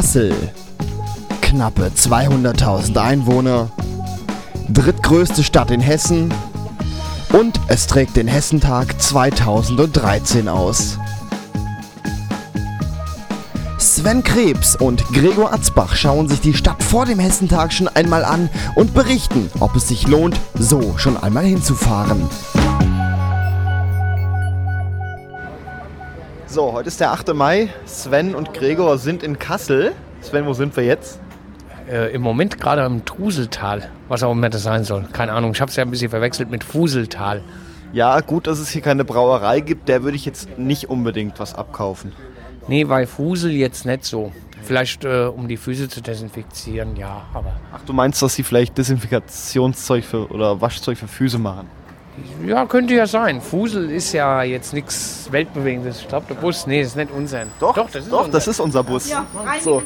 Kassel. Knappe 200.000 Einwohner. Drittgrößte Stadt in Hessen. Und es trägt den Hessentag 2013 aus. Sven Krebs und Gregor Atzbach schauen sich die Stadt vor dem Hessentag schon einmal an und berichten, ob es sich lohnt, so schon einmal hinzufahren. So, heute ist der 8. Mai. Sven und Gregor sind in Kassel. Sven, wo sind wir jetzt? Äh, Im Moment gerade im Truseltal, was auch immer das sein soll. Keine Ahnung, ich habe es ja ein bisschen verwechselt mit Fuseltal. Ja, gut, dass es hier keine Brauerei gibt. Der würde ich jetzt nicht unbedingt was abkaufen. Nee, weil Fusel jetzt nicht so. Vielleicht äh, um die Füße zu desinfizieren, ja, aber Ach, du meinst, dass sie vielleicht Desinfektionszeug für, oder Waschzeug für Füße machen? Ja, könnte ja sein. Fusel ist ja jetzt nichts Weltbewegendes. Ich glaube, der Bus, nee, das ist nicht unser. Doch, Doch, das ist doch, unser. das ist unser Bus. So.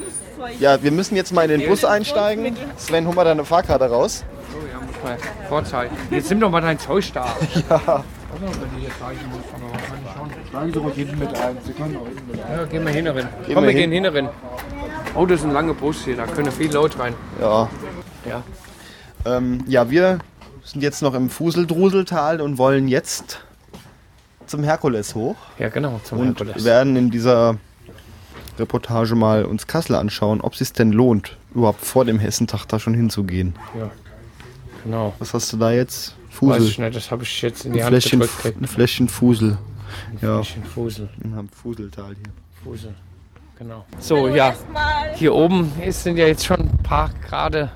Ja, wir müssen jetzt mal in den Bus einsteigen. Sven, hol mal deine Fahrkarte raus. Oh, ja, muss mal vorzeigen. Jetzt nimm doch mal dein Zeug da. Sagen Sie ruhig hinten mit ein. Sie können auch hinten mit ein. Ja, gehen wir hin rein. Gehen Komm, wir hin. gehen hin rein. Oh, das ist ein langer Bus hier, da können viele Leute rein. Ja. Ja. Ähm, ja, wir sind jetzt noch im Fuseldruseltal und wollen jetzt zum Herkules hoch Ja, genau, zum und Herkules. werden in dieser Reportage mal uns Kassel anschauen, ob es sich denn lohnt, überhaupt vor dem Hessentag da schon hinzugehen. Ja, genau. Was hast du da jetzt? Weiß Fusel. ich nicht, das habe ich jetzt in Ein die Hand Fläschchen, gedrückt. ein Fläschchen Fusel. Ja, Fläschchen Fusel, im Fuseltal hier. Fusel. Genau. So, ja. Hier oben ist, sind ja jetzt schon ein paar Grade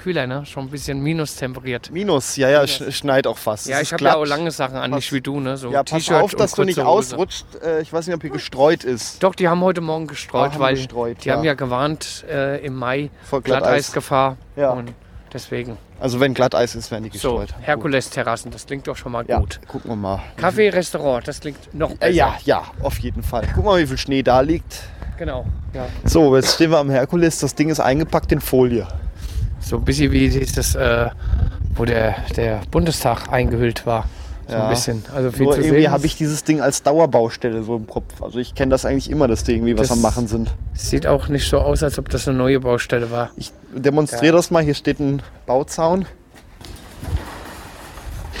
kühler, ne? Schon ein bisschen minus temperiert. Minus, ja, ja, sch schneit auch fast. Ja, ich habe ja auch lange Sachen an, nicht wie du, ne? So Ja, pass auf, dass du nicht Hose. ausrutscht. Äh, ich weiß nicht, ob hier gestreut ist. Doch, die haben heute Morgen Ah, gestreut, haben weil gestreut, die ja. haben ja gewarnt äh, im Mai Vor Glatteis. Glatteisgefahr. Ja. Und deswegen. Also wenn Glatteis ist, werden die So, gestreut. Herkules-Terrassen, das klingt doch schon mal Ja, gut. gucken wir mal. Café, Restaurant, das klingt noch besser. Äh, ja, ja, auf jeden Fall. Guck mal, wie viel Schnee da liegt. Genau. Ja. So, jetzt stehen wir am Herkules. Das Ding ist eingepackt in Folie. So ein bisschen wie dieses, äh, wo der, der Bundestag eingehüllt war. So Ja. ein bisschen. Also viel Nur zu irgendwie habe ich dieses Ding als Dauerbaustelle so im Kopf. Also ich kenne das eigentlich immer, dass die irgendwie was Das- am Machen sind. Sieht auch nicht so aus, als ob das eine neue Baustelle war. Ich demonstriere das mal. Hier steht ein Bauzaun.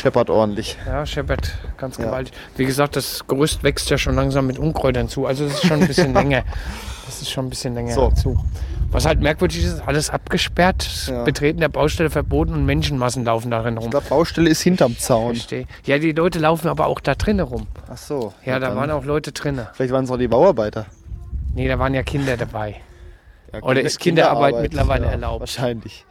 Scheppert ordentlich. Ja, scheppert ganz Ja. gewaltig. Wie gesagt, das Gerüst wächst ja schon langsam mit Unkräutern zu. Also das ist schon ein bisschen länger. Das ist schon ein bisschen länger So. zu. Was halt merkwürdig ist, alles abgesperrt, Ja. Betreten der Baustelle verboten und Menschenmassen laufen darin rum. Ich glaube, Baustelle ist hinterm Zaun. Verstehe. Ja, die Leute laufen aber auch da drinnen rum. Ach so. Ja, da waren auch Leute drinnen. Vielleicht waren es auch die Bauarbeiter. Nee, da waren ja Kinder dabei. Ja, Oder ist Kinderarbeit mittlerweile erlaubt? Wahrscheinlich.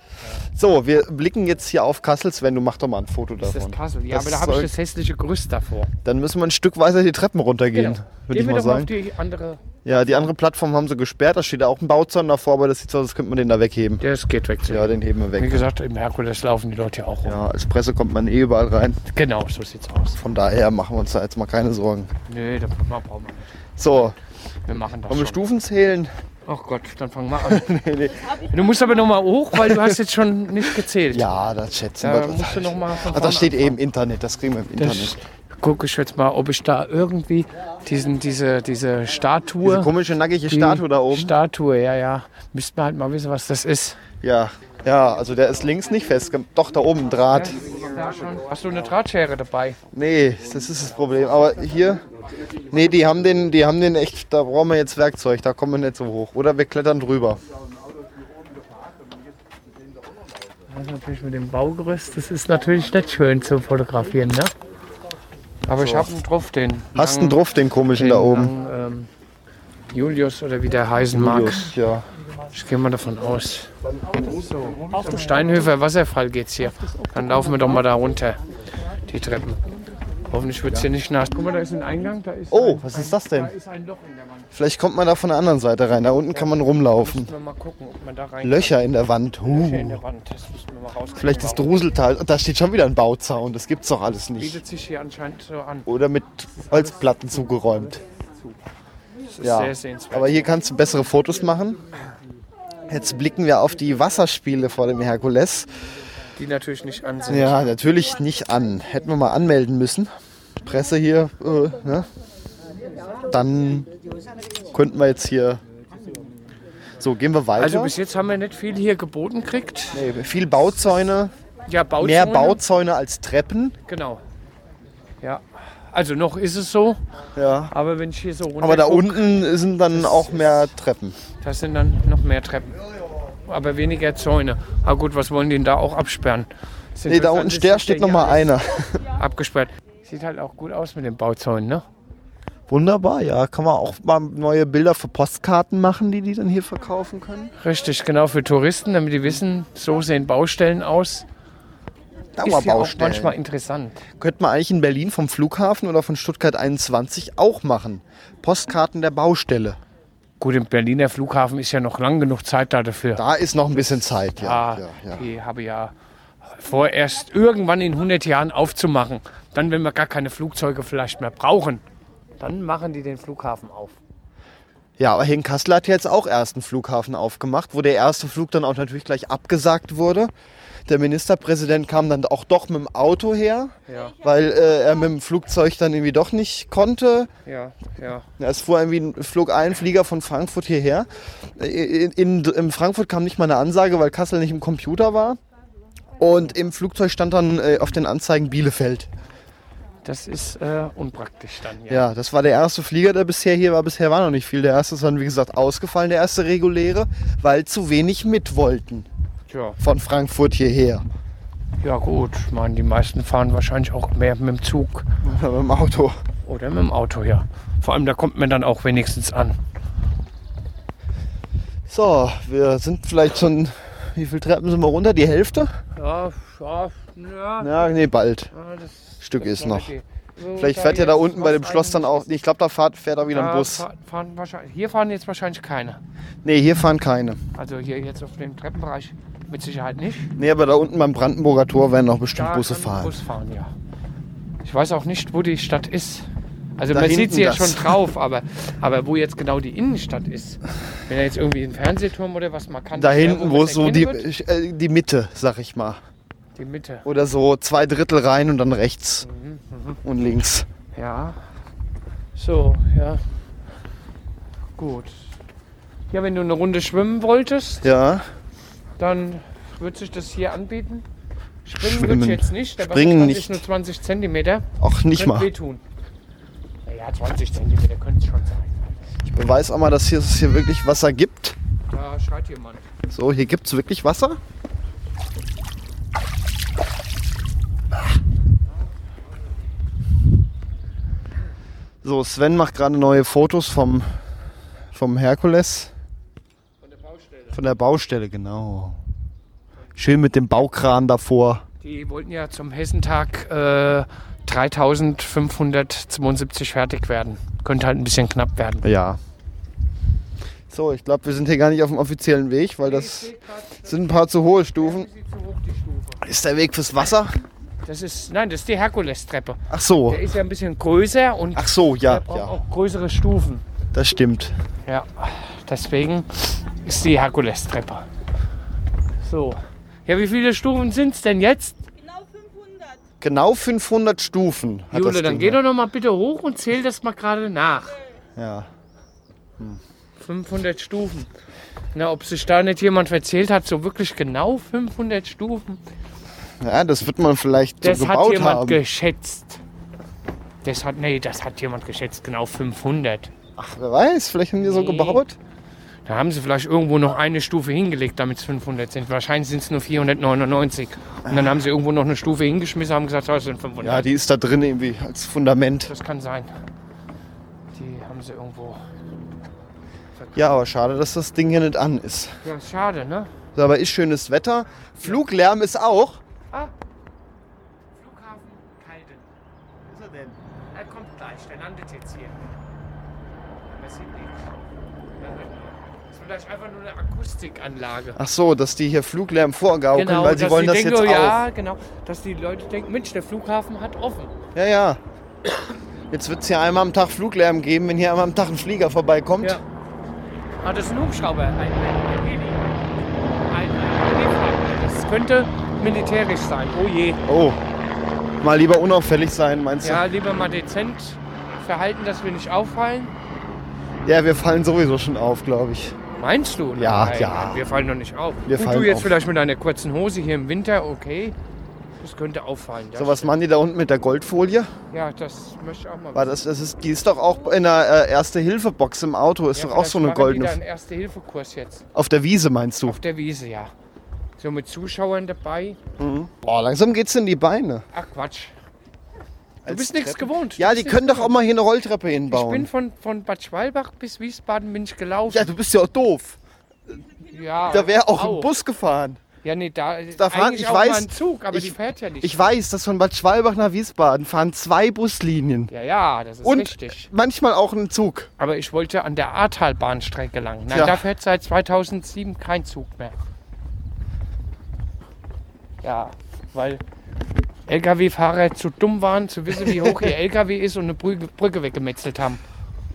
So, wir blicken jetzt hier auf Kassel. Sven, du mach doch mal ein Foto Das davon. ist Kassel. Ja, Das aber da habe ich das hässliche Gerüst davor. Dann müssen wir ein Stück weiter die Treppen runtergehen, Genau. würde Gehen ich mal doch mal auf sagen. die andere. Ja, die andere Plattform haben sie gesperrt. Da steht auch ein Bauzaun davor, aber das sieht so aus, als könnte man den da wegheben. Das geht weg. Ja, den heben wir Wie weg. gesagt, im Herkules laufen die Leute ja auch rum. Ja, als Presse kommt man eh überall rein. Genau, so sieht's aus. Von daher machen wir uns da jetzt mal keine Sorgen. Nö, da brauchen wir nicht. So, Wir machen das wollen wir schon. Stufen zählen? Ach Gott, dann fangen wir an. Du musst aber noch mal hoch, weil du hast jetzt schon nicht gezählt. Ja, das schätzen Da wir. musst du noch mal von Ach, das vorne steht eh anfangen. im Internet. Das kriegen wir im Das Internet. Gucke ich jetzt mal, ob ich da irgendwie diesen, diese, diese Statue. Diese komische, nackige Statue da oben. Statue, ja, ja. Müssten wir halt mal wissen, was das ist. Ja, ja, also der ist links nicht fest. Doch, da oben ein Draht. Ja. Hast du eine Drahtschere dabei? Nee, das ist das Problem. Aber hier, nee, die haben den, die haben den echt, da brauchen wir jetzt Werkzeug, da kommen wir nicht so hoch. Oder wir klettern drüber. Das ist natürlich mit dem Baugerüst, das ist natürlich nicht schön zu fotografieren, ne? Aber ich habe einen drauf, den. Hast langen- einen drauf, den komischen den da oben. langen, ähm, Julius oder wie der heißen mag. Julius, ja. Ich gehe mal davon aus. So, zum Steinhöfer Wasserfall geht's hier. Dann laufen wir doch mal da runter, die Treppen. Hoffentlich wird es hier nicht nass. Guck mal, da ist ein Eingang. Da ist Oh, ein, was ist das denn? Da ist ein Loch in der Wand. Vielleicht kommt man da von der anderen Seite rein. Da unten kann man rumlaufen. Wir mal gucken, ob man da rein Löcher in der Wand. kann. Löcher in Huh. der Wand. Das müssen wir mal. Vielleicht das. Druseltal. Und da steht schon wieder ein Bauzaun. Das gibt's doch alles nicht. Bietet sich hier anscheinend so an. Oder mit Holzplatten zugeräumt. Das ist Ja. sehr sehenswert. Aber hier kannst du bessere Fotos machen. Jetzt blicken wir auf die Wasserspiele vor dem Herkules. Die natürlich nicht an sind. Ja, natürlich nicht an. Hätten wir mal anmelden müssen. Presse hier, äh, ne? Dann könnten wir jetzt hier So, gehen wir weiter. Also bis jetzt haben wir nicht viel hier geboten gekriegt. nee, viel Bauzäune, Ja, Bauzäune. mehr Bauzäune als Treppen. Genau. Ja. Also noch ist es so, Ja. aber wenn ich hier so runter Aber da guck, unten sind dann auch mehr Treppen. das sind dann noch mehr Treppen. Aber weniger Zäune. Aber gut, was wollen die denn da auch absperren? Das Nee, da unten ist, steht, dass steht der noch mal hier einer. Abgesperrt. Sieht halt auch gut aus mit den Bauzäunen, ne? Wunderbar, ja. Kann man auch mal neue Bilder für Postkarten machen, die die dann hier verkaufen können? Richtig, genau für Touristen, damit die wissen, so sehen Baustellen aus. Ist ja auch Dauerbaustellen. manchmal interessant. Könnte man eigentlich in Berlin vom Flughafen oder von Stuttgart 21 auch machen. Postkarten der Baustelle. Gut, im Berliner Flughafen ist ja noch lang genug Zeit da dafür. Da ist noch ein bisschen Zeit, ja. Ja, ja, ja. die habe ja vor, erst irgendwann in 100 Jahren aufzumachen. Dann, wenn wir gar keine Flugzeuge vielleicht mehr brauchen, dann machen die den Flughafen auf. Ja, aber hier in Kassel hat jetzt auch erst einen Flughafen aufgemacht, wo der erste Flug dann auch natürlich gleich abgesagt wurde. Der Ministerpräsident kam dann auch doch mit dem Auto her, Ja, weil äh, er mit dem Flugzeug dann irgendwie doch nicht konnte. ja, ja. Es fuhr irgendwie ein, flog ein Flieger von Frankfurt hierher. In, in, in Frankfurt kam nicht mal eine Ansage, weil Kassel nicht im Computer war. Und im Flugzeug stand dann äh, auf den Anzeigen Bielefeld. Das ist äh, unpraktisch dann. Ja. Ja, das war der erste Flieger, der bisher hier war. Bisher war noch nicht viel. Der erste ist dann, wie gesagt, ausgefallen, der erste reguläre, weil zu wenig mit wollten Tja, von Frankfurt hierher. ja gut, ich meine, die meisten fahren wahrscheinlich auch mehr mit dem Zug mit dem Auto. oder mit dem Auto, ja. Vor allem, da kommt man dann auch wenigstens an. So, wir sind vielleicht schon. Wie viele Treppen sind wir runter? Die Hälfte? Ja, ja, ja. Ja, nee, bald. ja das Stück ist noch. okay. So, Vielleicht fährt ja da unten bei dem Schloss dann auch. Ich glaube, da fährt, fährt auch wieder ein Bus. fahren- hier fahren jetzt wahrscheinlich keine. Nee, hier fahren keine. Also hier jetzt auf dem Treppenbereich mit Sicherheit nicht. Nee, aber da unten beim Brandenburger Tor werden noch bestimmt Da Busse fahren. Bus fahren, ja. Ich weiß auch nicht, wo die Stadt ist. Also Da man sieht sie ja schon drauf, aber, aber wo jetzt genau die Innenstadt ist. Wenn er jetzt irgendwie ein Fernsehturm oder was man kann. Da nicht, hinten, wo es so die, äh, die Mitte, sag ich mal. Die Mitte. Oder so zwei Drittel rein und dann rechts Mhm, und links. Ja. So, ja. Gut. Ja, wenn du eine Runde schwimmen wolltest, Ja, dann wird sich das hier anbieten. Springen, Schwimmen. wird jetzt nicht. Der Springen nicht. ist nur 20 Zentimeter. auch nicht mal. wehtun. Ja, 20 Zentimeter könnte es schon sein. Ich beweise auch mal, dass hier, es hier wirklich Wasser gibt. Da schreit jemand. So, hier gibt es wirklich Wasser. So, Sven macht gerade neue Fotos vom, vom Herkules. Von der Baustelle. Genau. Schön mit dem Baukran davor. Die wollten ja zum Hessentag äh, 3572 fertig werden. Könnte halt ein bisschen knapp werden. Ja. So, ich glaube, wir sind hier gar nicht auf dem offiziellen Weg, weil das sind ein paar zu hohe Stufen. Ist der Weg fürs Wasser? Das ist, nein, das ist die Herkules-Treppe. Ach so. Der ist ja ein bisschen größer und Ach so, ja, ja. auch größere Stufen. Das stimmt. Ja, deswegen ist die Herkules-Treppe. So. Ja, wie viele Stufen sind es denn jetzt? Genau 500. Genau 500 Stufen hat Jule, das dann Ding. geh doch noch mal bitte hoch und zähl das mal gerade nach. Ja. 500 Stufen. Na, ob sich da nicht jemand verzählt hat, so wirklich genau 500 Stufen. ja, das wird man vielleicht so Das hat gebaut jemand haben. geschätzt. Das hat, nee, das hat jemand geschätzt, genau 500. Ach, wer weiß, vielleicht haben die so Nee. gebaut. Da haben sie vielleicht irgendwo noch eine Stufe hingelegt, damit es 500 sind. Wahrscheinlich sind es nur 499. Und dann haben sie irgendwo noch eine Stufe hingeschmissen, haben gesagt, das sind 500. Ja, die ist da drin irgendwie als Fundament. das kann sein. Die haben sie irgendwo. Ja, aber schade, dass das Ding hier nicht an ist. Ja, schade, ne? So, aber ist schönes Wetter. Fluglärm ist auch. Ah. Flughafen Kalden. Was ist er denn? Er kommt gleich, der landet jetzt hier. Man sieht nichts. Das ist vielleicht einfach nur eine Akustikanlage. Ach so, dass die hier Fluglärm vorgaukeln, weil sie wollen das denken, jetzt oh, auch. Ja, genau. Dass die Leute denken, Mensch, der Flughafen hat offen. Ja, ja. Jetzt wird es hier einmal am Tag Fluglärm geben, wenn hier einmal am Tag ein Flieger vorbeikommt. Ja. Ah, das ist ein Hubschrauber, ein, ein, Heli. Ein, ein Heli Das könnte militärisch sein. Oh je. Oh, mal lieber unauffällig sein, meinst Ja, lieber mal dezent verhalten, dass wir nicht auffallen. Ja, wir fallen sowieso schon auf, glaube ich. Meinst du? Ja, Nein, ja. Wir fallen doch nicht auf. Wir Gut, fallen du jetzt auf. vielleicht mit deiner kurzen Hose hier im Winter, okay. Das könnte auffallen. Ja, So, was machen die da unten mit der Goldfolie? Ja, das möchte ich auch mal War das, das ist, die ist doch auch in der äh, Erste-Hilfe-Box im Auto, ist Ja, doch auch so eine machen die goldene. da einen Erste-Hilfe-Kurs jetzt. Auf der Wiese meinst du? Auf der Wiese, ja. So mit Zuschauern dabei. Boah, langsam geht's in die Beine. Ach Quatsch. Du bist nichts gewohnt. Ja, die können doch auch mal hier eine Rolltreppe gewohnt. Ich bin hinbauen. von, von Bad Schwalbach bis Wiesbaden bin ich gelaufen. Ja, du bist ja auch doof. Ja, Da wäre auch ein Bus gefahren. Ja, nee, da, Da fahren- ich auch weiß- Zug, aber ich- die fährt ja nicht. Ich weiß, dass von Bad Schwalbach nach Wiesbaden fahren zwei Buslinien. Ja, ja, das ist Und richtig. manchmal auch ein Zug. Aber ich wollte an der Ahrtalbahnstrecke lang. Nein, Tja. da fährt seit 2007 kein Zug mehr. Ja, weil LKW-Fahrer zu dumm waren, zu wissen, wie hoch ihr LKW ist und eine Brücke, Brücke weggemetzelt haben.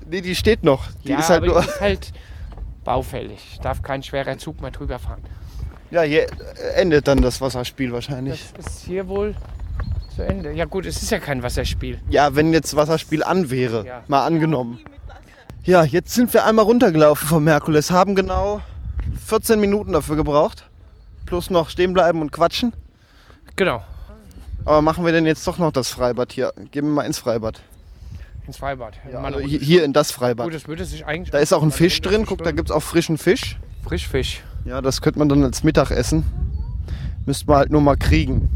Nee, die steht noch. Die ja, ist halt aber nur. die ist halt baufällig. Darf kein schwerer Zug mehr drüber fahren. Ja, hier endet dann das Wasserspiel wahrscheinlich. Das ist hier wohl zu Ende. Ja gut, es ist ja kein Wasserspiel. Ja, wenn jetzt Wasserspiel an wäre. Ja. Mal angenommen. Ja, jetzt sind wir einmal runtergelaufen vom Herkules. Haben genau 14 Minuten dafür gebraucht. Plus noch stehen bleiben und quatschen. Genau, Aber machen wir denn jetzt doch noch das Freibad hier? Gehen wir mal ins Freibad. ins Freibad. Mal Also eine hi- hier in das Freibad. Gut, das würde sich eigentlich. Da ist auch ein Fisch drin. Guck, da gibt es auch frischen Fisch. Frischfisch. Ja, das könnte man dann als Mittagessen. Müsste man halt nur mal kriegen.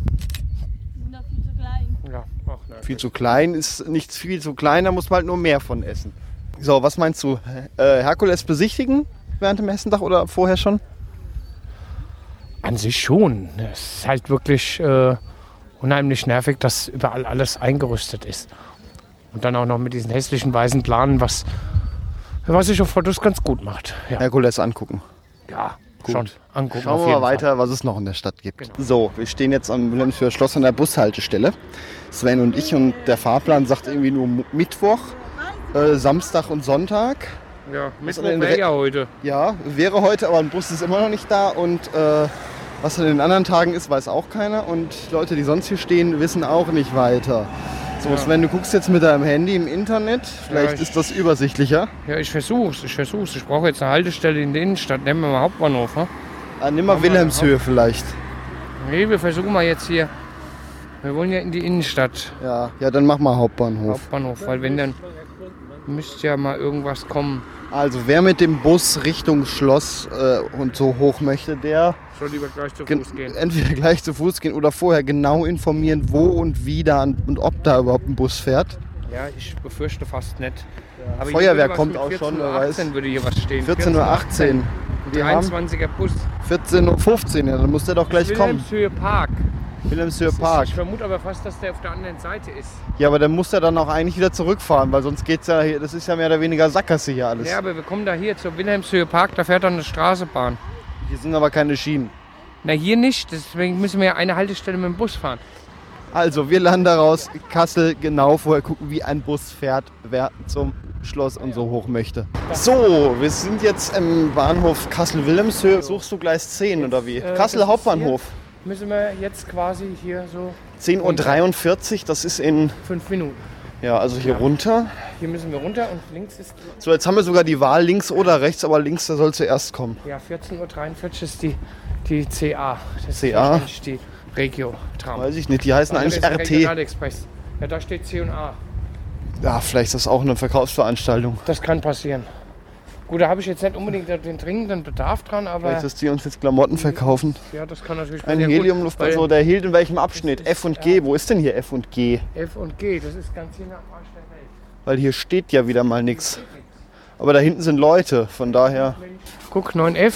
sind doch viel zu klein. Ja, ach, nein. Viel zu klein ist nichts viel zu klein, da muss man halt nur mehr von essen. So, was meinst du? Äh, Herkules besichtigen während dem Messentag oder vorher schon? An sich schon. Es ist halt wirklich äh, unheimlich nervig, dass überall alles eingerüstet ist. Und dann auch noch mit diesen hässlichen weißen Planen, was, was sich auf Fotos ganz gut macht. Ja, Herkules angucken. ja Gut. schon. Angucken. Schauen wir mal jeden Fall. weiter, was es noch in der Stadt gibt. Genau. So, wir stehen jetzt am Wilhelmshöher Schloss an der Bushaltestelle. Sven und ich und der Fahrplan sagt irgendwie nur Mittwoch, äh, Samstag und Sonntag. Ja, Mittwoch wäre Re- ja heute. Ja, wäre heute, aber ein Bus ist immer noch nicht da und äh, was an den anderen Tagen ist, weiß auch keiner und Leute, die sonst hier stehen, wissen auch nicht weiter. So, Ja. Sven, du guckst jetzt mit deinem Handy im Internet, vielleicht ich- ist das übersichtlicher. Ja, ich versuch's, ich versuch's. Ich brauche jetzt eine Haltestelle in der Innenstadt. Nehmen wir mal Hauptbahnhof. Ne? Ah, nimm mal Wilhelmshöhe vielleicht. Nee, wir versuchen mal jetzt hier. Wir wollen ja in die Innenstadt. Ja, ja, dann mach mal Hauptbahnhof. Hauptbahnhof, weil wenn dann müsste ja mal irgendwas kommen. Also, wer mit dem Bus Richtung Schloss äh, und so hoch möchte, der Soll lieber gleich zu Fuß gehen. entweder gleich zu Fuß gehen oder vorher genau informieren, wo und wie da und ob da überhaupt ein Bus fährt. Ja, ich befürchte fast nicht. Aber Feuerwehr kommt auch schon, 14.18 wer weiß. Uhr würde hier was stehen. 14.18 Uhr. Ein Wir haben 23er Bus. 14.15 Uhr, ja, dann muss der doch gleich kommen. Wilhelmshöhe Park. Wilhelmshöhe Park. Ich vermute aber fast, dass der auf der anderen Seite ist. Ja, aber dann muss er dann auch eigentlich wieder zurückfahren, weil sonst geht's ja hier, das ist ja mehr oder weniger Sackgasse hier alles. Ja, aber wir kommen da hier zur Wilhelmshöhe Park, da fährt dann eine Straßenbahn. Hier sind aber keine Schienen. Na, hier nicht, deswegen müssen wir ja eine Haltestelle mit dem Bus fahren. Also, wir landen daraus, Kassel genau vorher gucken, wie ein Bus fährt, wer zum Schloss und so hoch möchte. So, wir sind jetzt im Bahnhof Kassel-Wilhelmshöhe. Suchst du Gleis 10 oder wie? äh, Kassel Hauptbahnhof. Müssen wir jetzt quasi hier so 10.43 Uhr, das ist in, fünf Minuten. Ja, also hier Ja. runter. Hier müssen wir runter und links ist, So, jetzt haben wir sogar die Wahl links oder rechts, aber links, der soll zuerst kommen. ja, 14.43 Uhr ist die, die CA. Das ist CA? wahrscheinlich die Regio-Tram. Weiß ich nicht, die heißen Ah, eigentlich ist RT. Ja, da steht C und A. Ja, vielleicht ist das auch eine Verkaufsveranstaltung. Das kann passieren. Gut, da habe ich jetzt nicht unbedingt den dringenden Bedarf dran, aber Vielleicht, dass die uns jetzt Klamotten verkaufen. ja, das kann natürlich Ein Heliumluftballon. So, der hielt in welchem Abschnitt? F und G. Wo ist denn hier F und G? F und G, das ist ganz hier am Arsch der Welt. Weil hier steht ja wieder mal nichts. Aber da hinten sind Leute, von daher. Guck, 9F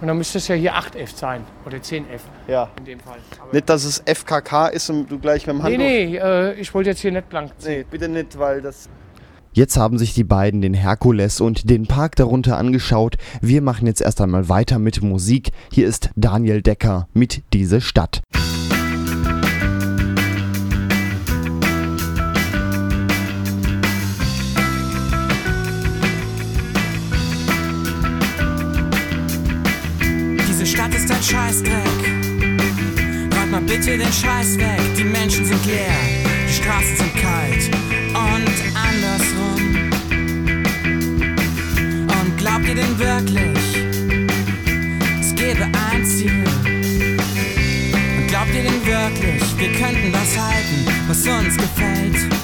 und dann müsste es ja hier 8F sein oder 10F Ja. in dem Fall. Aber Nicht, dass es FKK ist und du gleich mit dem nee, Handtuch. nee, äh, ich wollte jetzt hier nicht blank ziehen. Nee, bitte nicht, weil das. Jetzt haben sich die beiden den Herkules und den Park darunter angeschaut. Wir machen jetzt erst einmal weiter mit Musik. Hier ist Daniel Decker mit Diese Stadt. Diese Stadt ist ein Scheißdreck. Räumt mal bitte den Scheiß weg. Die Menschen sind leer, die Straßen sind kalt ihr denn wirklich, es gäbe ein Ziel? Und glaubt ihr denn wirklich, wir könnten was halten, was uns gefällt?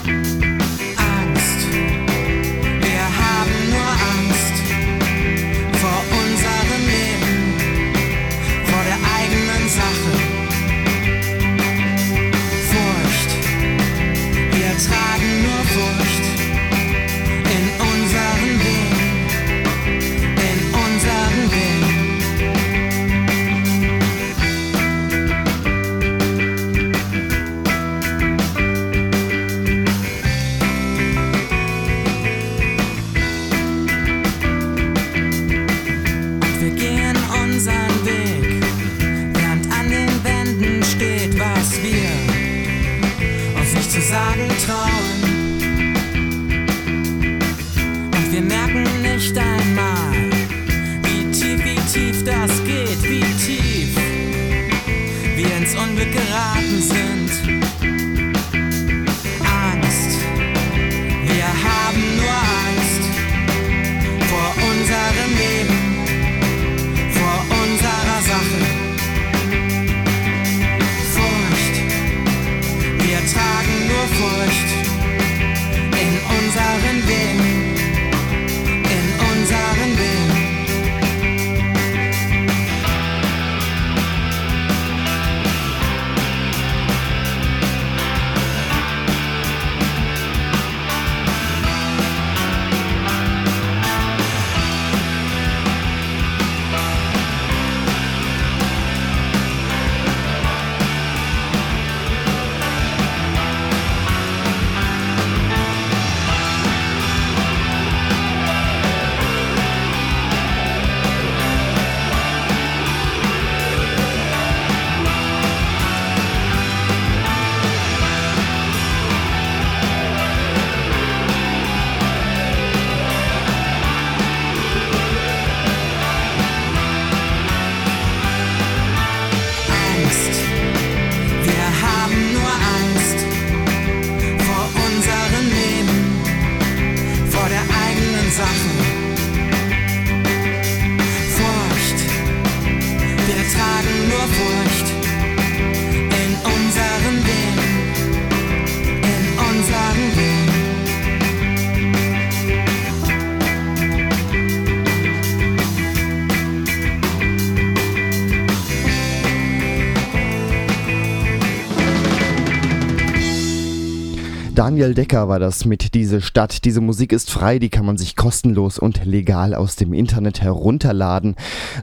Daniel Decker war das mit Diese Stadt. Diese Musik ist frei, die kann man sich kostenlos und legal aus dem Internet herunterladen.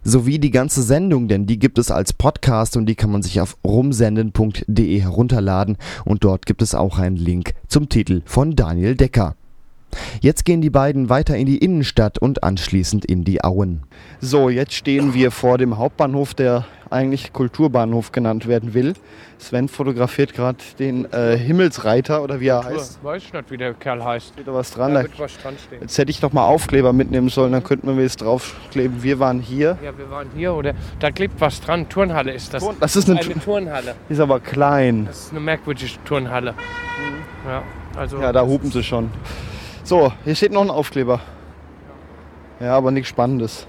Sowie die ganze Sendung, denn die gibt es als Podcast und die kann man sich auf rumsenden.de herunterladen und dort gibt es auch einen Link zum Titel von Daniel Decker. Jetzt gehen die beiden weiter in die Innenstadt und anschließend in die Auen. So, jetzt stehen wir vor dem Hauptbahnhof, der eigentlich Kulturbahnhof genannt werden will. Sven fotografiert gerade den äh, Himmelsreiter oder wie er heißt. Weiß ich nicht, wie der Kerl heißt. Steht da was dran? Da Da, wird was dran stehen. jetzt hätte ich doch mal Aufkleber mitnehmen sollen, dann könnten wir jetzt draufkleben. Wir waren hier. Ja, wir waren hier oder da klebt was dran. Turnhalle ist das. Turn- das ist eine eine Turnhalle. Ist aber klein. Das ist eine merkwürdige Turnhalle. Ja, also Ja, da hupen sie schon. So, hier steht noch ein Aufkleber. Ja, aber nichts Spannendes.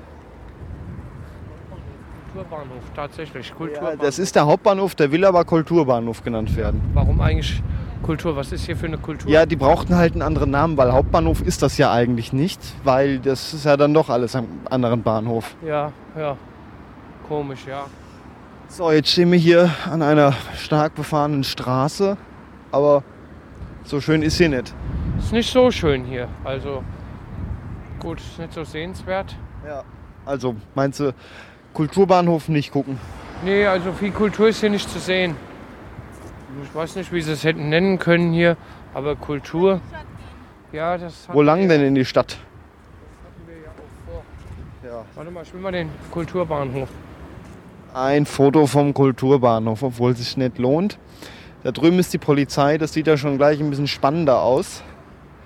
Kulturbahnhof, tatsächlich. Ja, Kulturbahnhof. das ist der Hauptbahnhof, der will aber Kulturbahnhof genannt werden. Warum eigentlich Kultur? Was ist hier für eine Kultur? Ja, die brauchten halt einen anderen Namen, weil Hauptbahnhof ist das ja eigentlich nicht, weil das ist ja dann doch alles am anderen Bahnhof. ja, ja. Komisch, ja. So, jetzt stehen wir hier an einer stark befahrenen Straße, aber so schön ist sie nicht. Ist nicht so schön hier. Also gut, ist nicht so sehenswert. Ja. Also, meinst du, Kulturbahnhof nicht gucken? Nee, also viel Kultur ist hier nicht zu sehen. Ich weiß nicht, wie sie es hätten nennen können hier, aber Kultur. Ja, das Wo lang denn in die Stadt? hatten wir ja auch vor. Ja. Warte mal, ich will mal den Kulturbahnhof. Ein Foto vom Kulturbahnhof, obwohl es sich nicht lohnt. Da drüben ist die Polizei, das sieht ja schon gleich ein bisschen spannender aus.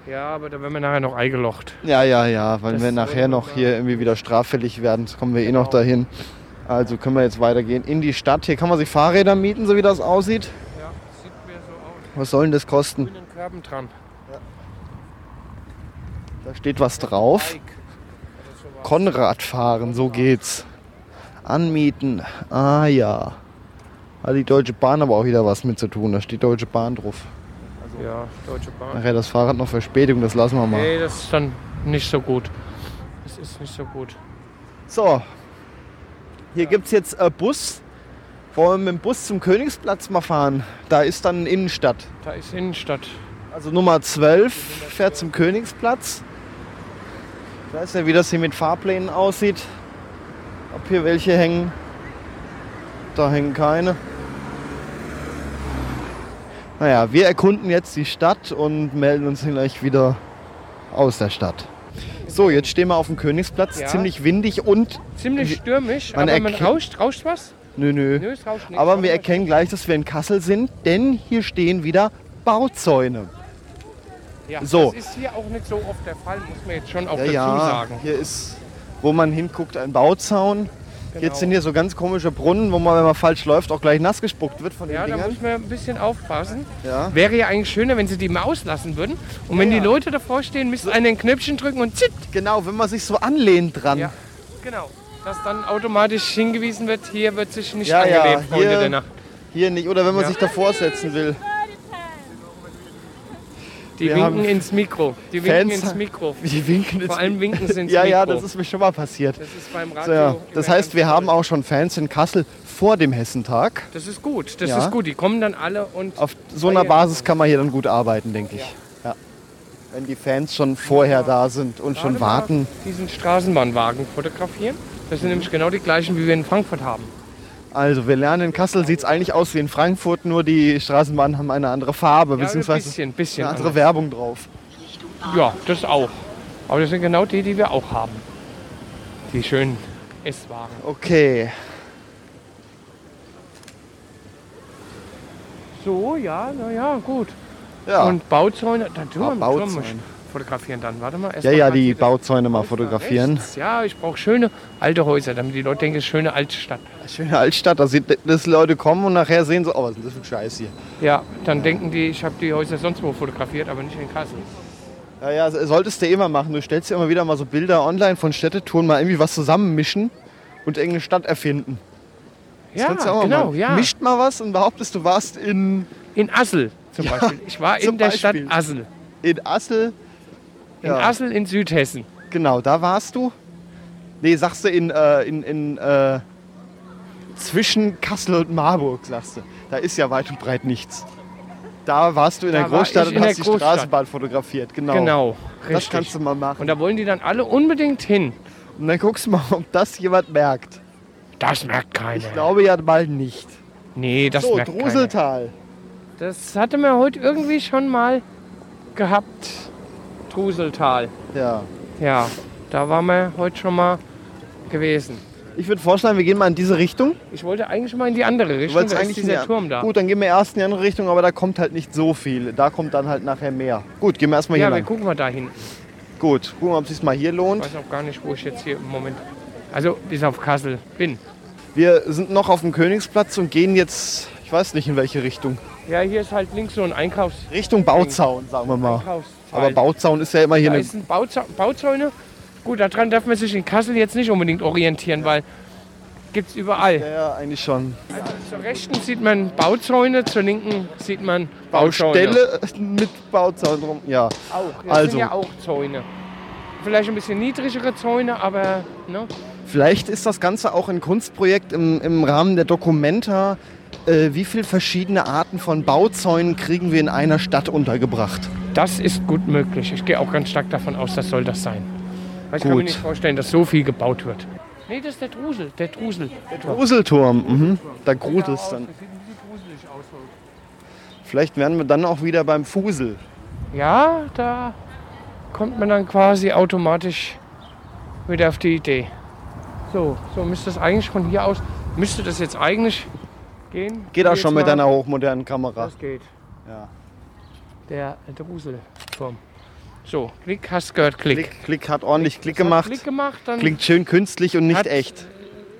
Ja, aber da werden wir nachher noch eingelocht. Ja, ja, ja, weil Das wir nachher noch hier irgendwie wieder straffällig werden, kommen wir eh noch Genau. dahin. Also können wir jetzt weitergehen in die Stadt. Hier kann man sich Fahrräder mieten, so wie das aussieht. Ja, sieht mir so aus. Was soll denn das kosten? Grünen Körben dran. Da steht was drauf. Sowas. Konrad fahren, so geht's. Anmieten. Ah ja. Hat die Deutsche Bahn aber auch wieder was mit zu tun. Da steht Deutsche Bahn drauf. Ja, Deutsche Bahn. Nachher das Fahrrad noch Verspätung, das lassen wir mal. Nee, das ist dann nicht so gut. Das ist nicht so gut. So. Hier gibt's jetzt einen Bus. Wollen wir mit dem Bus zum Königsplatz mal fahren? Da ist dann Innenstadt. Da ist Innenstadt. Also Nummer 12 fährt zum Königsplatz. Ich weiß ja, wie das hier mit Fahrplänen aussieht. Ob hier welche hängen. Da hängen keine. Naja, wir erkunden jetzt die Stadt und melden uns gleich wieder aus der Stadt. So, jetzt stehen wir auf dem Königsplatz. Ja. Ziemlich windig und. Ziemlich stürmisch, Man aber man rauscht. Rauscht was? Nö, nö. Nö. Aber wir erkennen gleich, dass wir in Kassel sind, denn hier stehen wieder Bauzäune. ja, so. Das ist hier auch nicht so oft der Fall, muss man jetzt schon auch Ja, dazu ja, sagen. hier ist, wo man hinguckt, ein Bauzaun. Genau. Jetzt sind hier so ganz komische Brunnen, wo man, wenn man falsch läuft, auch gleich nass gespuckt wird von den Ja, da Dingern. muss man ein bisschen aufpassen. Ja. Wäre ja eigentlich schöner, wenn sie die mal auslassen würden. Und wenn Ja, die. Leute davor stehen, müssten einen ein Knöpfchen drücken und zitt. Genau, wenn man sich so anlehnt dran. Ja, genau. Dass dann automatisch hingewiesen wird, hier wird sich nicht Ja, ja, angelebt, Freunde hier- der Nacht. Hier nicht, oder wenn man sich davor setzen will. Die Wir winken ins Mikro. Die winken Fans- ins Mikro. Die winken ins Vor allem winken sie ins Ja, Mikro. ja, das ist mir schon mal passiert. Das ist beim So, Radio. ja. immer Das heißt, wir haben auch schon Fans in Kassel vor dem Hessentag. Das ist gut, das Ja. ist gut. Die kommen dann alle und. Auf so einer Basis kann man hier dann gut arbeiten, denke ich. Ja. Wenn die Fans schon vorher da sind und schon Gerade mal warten. Diesen Straßenbahnwagen fotografieren. Das sind nämlich genau die gleichen, wie wir in Frankfurt haben. Also, wir lernen, in Kassel sieht es eigentlich aus wie in Frankfurt, nur die Straßenbahnen haben eine andere Farbe, Ja, ein beziehungsweise bisschen, bisschen. eine andere anders. Werbung drauf. Ja, das auch. Aber das sind genau die, die wir auch haben. Die schönen S-Wagen. Okay. So, ja, naja, gut. Ja, Und Bauzäune, dann tun wir Bauzäune. Fotografieren dann. Warte mal. ja, mal ja, die Bauzäune mal fotografieren. rechts. Ja, ich brauche schöne alte Häuser, damit die Leute denken, es ist eine schöne alte Stadt. Schöne Altstadt, da sieht, dass Leute kommen und nachher sehen so, oh, was ist denn das für ein Scheiß hier. Ja, dann denken die, ich habe die Häuser sonst wo fotografiert, aber nicht in Kassel. Ja, ja, so- solltest du immer machen. Du stellst dir immer wieder mal so Bilder online von Städtetouren, mal irgendwie was zusammenmischen und irgendeine Stadt erfinden. Das Ja, mal genau, machen. ja. Mischt mal was und behauptest, du warst in, In Assel zum Ja, Beispiel. Ich war in der Beispiel. Stadt Assel. in Assel. In Ja. Assel in Südhessen. Genau, da warst du. Nee, sagst du in, äh, in, in äh, zwischen Kassel und Marburg, sagst du. Da ist ja weit und breit nichts. Da warst du in Da der Großstadt und hast die Großstadt. Straßenbahn fotografiert. Genau. Genau, Das richtig. kannst du mal machen. Und da wollen die dann alle unbedingt hin. Und dann guckst du mal, ob das jemand merkt. Das merkt keiner. Ich glaube ja mal nicht. nee, das so, merkt keiner. Druseltal. Das hatte man heute irgendwie schon mal gehabt. Truseltal. Ja. Ja, da waren wir heute schon mal gewesen. Ich würde vorschlagen, wir gehen mal in diese Richtung. Ich wollte eigentlich mal in die andere Richtung. Da ist eigentlich in dieser die- Turm da. Gut, dann gehen wir erst in die andere Richtung, aber da kommt halt nicht so viel. Da kommt dann halt nachher mehr. Gut, gehen wir erstmal ja, hier wir lang. gucken mal da hinten. Gut, gucken wir, ob es sich mal hier Ich lohnt. weiß auch gar nicht, wo ich jetzt hier im Moment. Also bis auf Kassel bin. Wir sind noch auf dem Königsplatz und gehen jetzt, ich weiß nicht in welche Richtung. Ja, hier ist halt links so ein Einkaufs Richtung Bauzaun, sagen wir mal. Einkaufsteil. Aber Bauzaun ist ja immer hier da eine. ist ein Bauzau Bauzäune. Gut, daran darf man sich in Kassel jetzt nicht unbedingt orientieren, weil gibt es überall. Ja, ja, eigentlich schon. Zur rechten sieht man Bauzäune, zur linken sieht man Bauzäune. Baustelle mit Bauzaun drum. Ja. Auch. Das Also. sind ja auch Zäune. Vielleicht ein bisschen niedrigere Zäune, aber ne? Vielleicht ist das Ganze auch ein Kunstprojekt im, im Rahmen der Documenta. Äh, wie viele verschiedene Arten von Bauzäunen kriegen wir in einer Stadt untergebracht? das ist gut möglich. Ich gehe auch ganz stark davon aus, das soll das sein. Weil ich kann mir Gut. nicht vorstellen, dass so viel gebaut wird. Nee, das ist der Drusel. Der Drusel. Gruselturm, mhm. da gruselt es dann. Vielleicht werden wir dann auch wieder beim Fusel. Ja, da kommt man dann quasi automatisch wieder auf die Idee. So, so müsste das eigentlich von hier aus, müsste das jetzt eigentlich gehen. Geht auch schon mit deiner hochmodernen Kamera. Das geht. Ja. Der Druselturm. So, Klick, hast gehört, Klick. Klick, Klick hat ordentlich Klick hat gemacht. Klick gemacht, Klingt schön künstlich und nicht Hat- echt.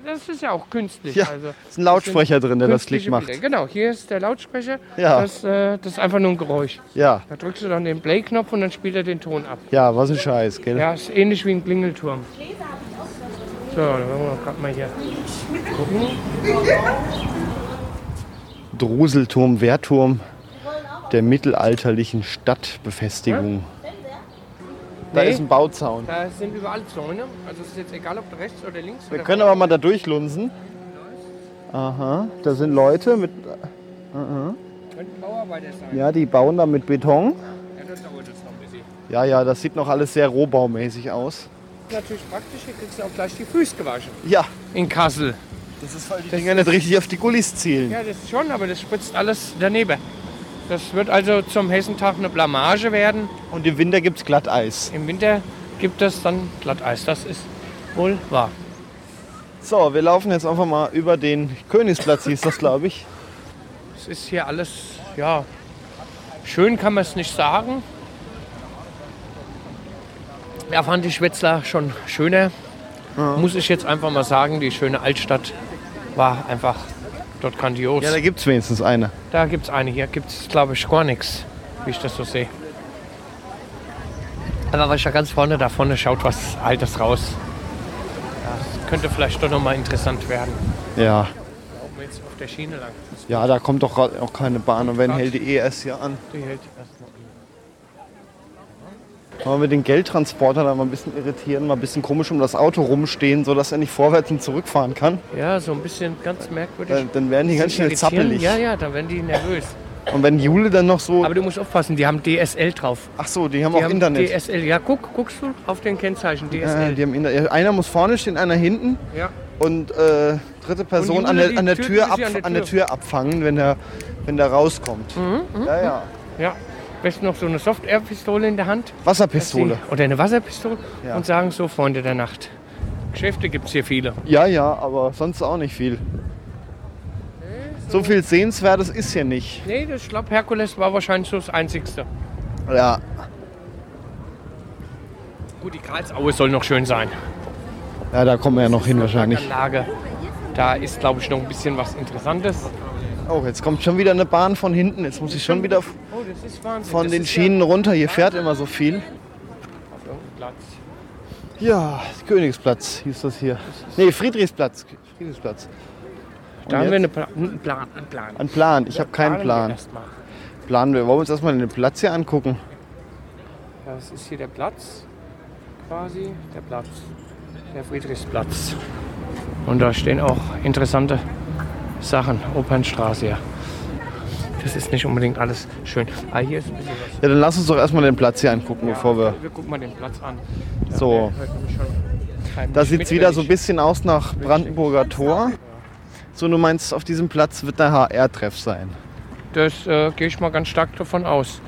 Das ist ja auch künstlich. Ja, also, Ist ein Lautsprecher drin, der das Klick macht. Bilder. Genau, hier ist der Lautsprecher. Ja. Das, äh, das ist einfach nur ein Geräusch. Ja, Da drückst du dann den Play-Knopf und dann spielt er den Ton ab. ja, was ein Scheiß, gell? Ja, ist ähnlich wie ein Klingelturm. So, dann wollen wir gerade mal hier gucken. Druselturm, Wehrturm der mittelalterlichen Stadtbefestigung. Da Nee. ist ein Bauzaun. Da sind überall Zäune. Also es ist jetzt egal, ob rechts oder links Wir oder können aber mal da durchlunsen. Aha, da sind Leute mit. Könnten Bauarbeiter sein. Ja, die bauen da mit Beton. Ja, das dauert jetzt noch ein bisschen. Ja, ja, das sieht noch alles sehr rohbaumäßig aus. Natürlich praktisch, hier kriegst du auch gleich die Füße gewaschen. Ja, In Kassel. Das ist, weil die Dinger nicht richtig auf die Gullis zielen. Ja, das schon, aber das spritzt alles daneben. Das wird also zum Hessentag eine Blamage werden. Und im Winter gibt es Glatteis. Im Winter gibt es dann Glatteis. Das ist wohl wahr. So, wir laufen jetzt einfach mal über den Königsplatz, hieß das, glaube ich. Es ist hier alles, ja, schön kann man es nicht sagen. Ja, fand die Schwetzler schon schöner. Muss ich jetzt einfach mal sagen, die schöne Altstadt war einfach dort grandios. Ja, da gibt es wenigstens eine. Da gibt es eine. Hier gibt es, glaube ich, gar nichts, wie ich das so sehe. Aber was ja ganz vorne da vorne schaut was Altes raus. Das könnte vielleicht doch noch mal interessant werden. Ja. Ob wir jetzt auf der Schiene lang. Ja, da kommt doch auch keine Bahn. Und wenn hält die erst hier an. Die hält erstmal. Mal mit den Geldtransportern mal ein bisschen irritieren, mal ein bisschen komisch um das Auto rumstehen, sodass er nicht vorwärts und zurückfahren kann. Ja, so ein bisschen ganz merkwürdig. Dann, dann werden die ganz schnell Irritieren. zappelig. Ja, ja, dann werden die nervös. Und wenn Jule dann noch so. Aber du musst aufpassen, die haben DSL drauf. Ach so, die haben Die auch haben Internet. DSL. Ja, guck, guckst du auf den Kennzeichen Ja, DSL. die haben Internet. Einer muss vorne stehen, einer hinten. Ja. Und äh, dritte Person Jule, an, der, an, der Tür sich ab, an der an der Tür. Tür abfangen, wenn der, wenn der rauskommt. ja, ja. ja. Besten noch so eine Soft-Air-Pistole in der Hand. Wasserpistole. Oder eine Wasserpistole. Ja. Und sagen so, Freunde der Nacht. Geschäfte gibt es hier viele. Ja, ja, aber sonst auch nicht viel. So viel Sehenswertes ist hier nicht. Nee, das, ich glaube, Herkules war wahrscheinlich so das Einzigste. Ja, Gut, die Karlsaue soll noch schön sein. ja da kommen wir ja noch hin wahrscheinlich. Anlage. Da ist, glaube ich, noch ein bisschen was Interessantes. Oh, jetzt kommt schon wieder eine Bahn von hinten. Jetzt muss ich schon wieder Oh, von den Schienen runter. Hier fährt immer so viel. Ja, auf irgendeinem Platz. Ja, Königsplatz hieß das hier. Nee, Friedrichsplatz. Friedrichsplatz. Da Und haben wir einen Plan. Einen Plan. Ein Plan. Ich habe keinen Plan. Planen wir. Wollen wir uns erstmal den Platz hier angucken? Das ist hier der Platz, quasi der Platz, der Friedrichsplatz. Und da stehen auch interessante Sachen, Opernstraße. Ja. Das ist nicht unbedingt alles schön. Ah, hier ist ein bisschen was. Ja, dann lass uns doch erstmal den Platz hier angucken, bevor wir. Wir gucken mal den Platz an. So. Der hört nämlich schon heimlich Da sieht es wieder so ein bisschen aus nach Brandenburger Tor. So, du meinst, auf diesem Platz wird der HR-Treff sein. Das äh, gehe ich mal ganz stark davon aus.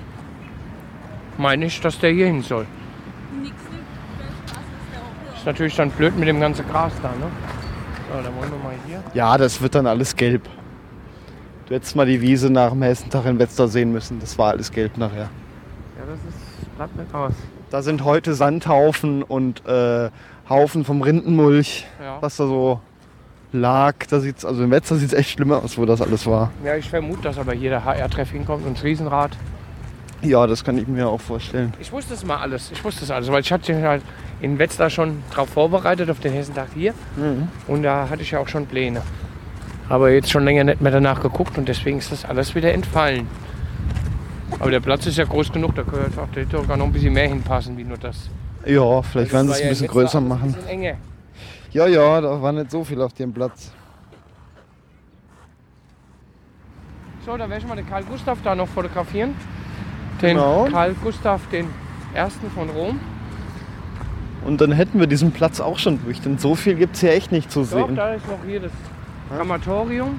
Meine ich, dass der hier hin soll. Ist natürlich dann blöd mit dem ganzen Gras da, ne? So, dann wollen wir mal hier. Ja, das wird dann alles gelb. Du hättest mal die Wiese nach dem Hessentag in Wetzlar sehen müssen. Das war alles gelb nachher. Ja, das ist, bleibt nicht aus. Da sind heute Sandhaufen und äh, Haufen vom Rindenmulch, Ja. was da so lag. Da sieht's, also in Wetzlar sieht es echt schlimmer aus, wo das alles war. Ja, ich vermute, dass aber hier der HR-Treff hinkommt und das Riesenrad. Ja, das kann ich mir auch vorstellen. Ich wusste es mal alles. Ich wusste es alles, weil ich hatte halt in Wetzlar schon darauf vorbereitet, auf den Hessentag hier. Und da hatte ich ja auch schon Pläne. Aber jetzt schon länger nicht mehr danach geguckt und deswegen ist das alles wieder entfallen. Aber der Platz ist ja groß genug, da könnte auch- da hätte sogar noch ein bisschen mehr hinpassen, wie nur das. Ja, vielleicht werden sie es ein bisschen größer machen. Bisschen enger. Ja, ja, da war nicht so viel auf dem Platz. So, da werde ich mal den Karl Gustav da noch fotografieren. Den Genau. Karl Gustav, den ersten von Rom. Und dann hätten wir diesen Platz auch schon durch, denn so viel gibt es hier echt nicht zu Doch, sehen. da ist noch hier das Krematorium.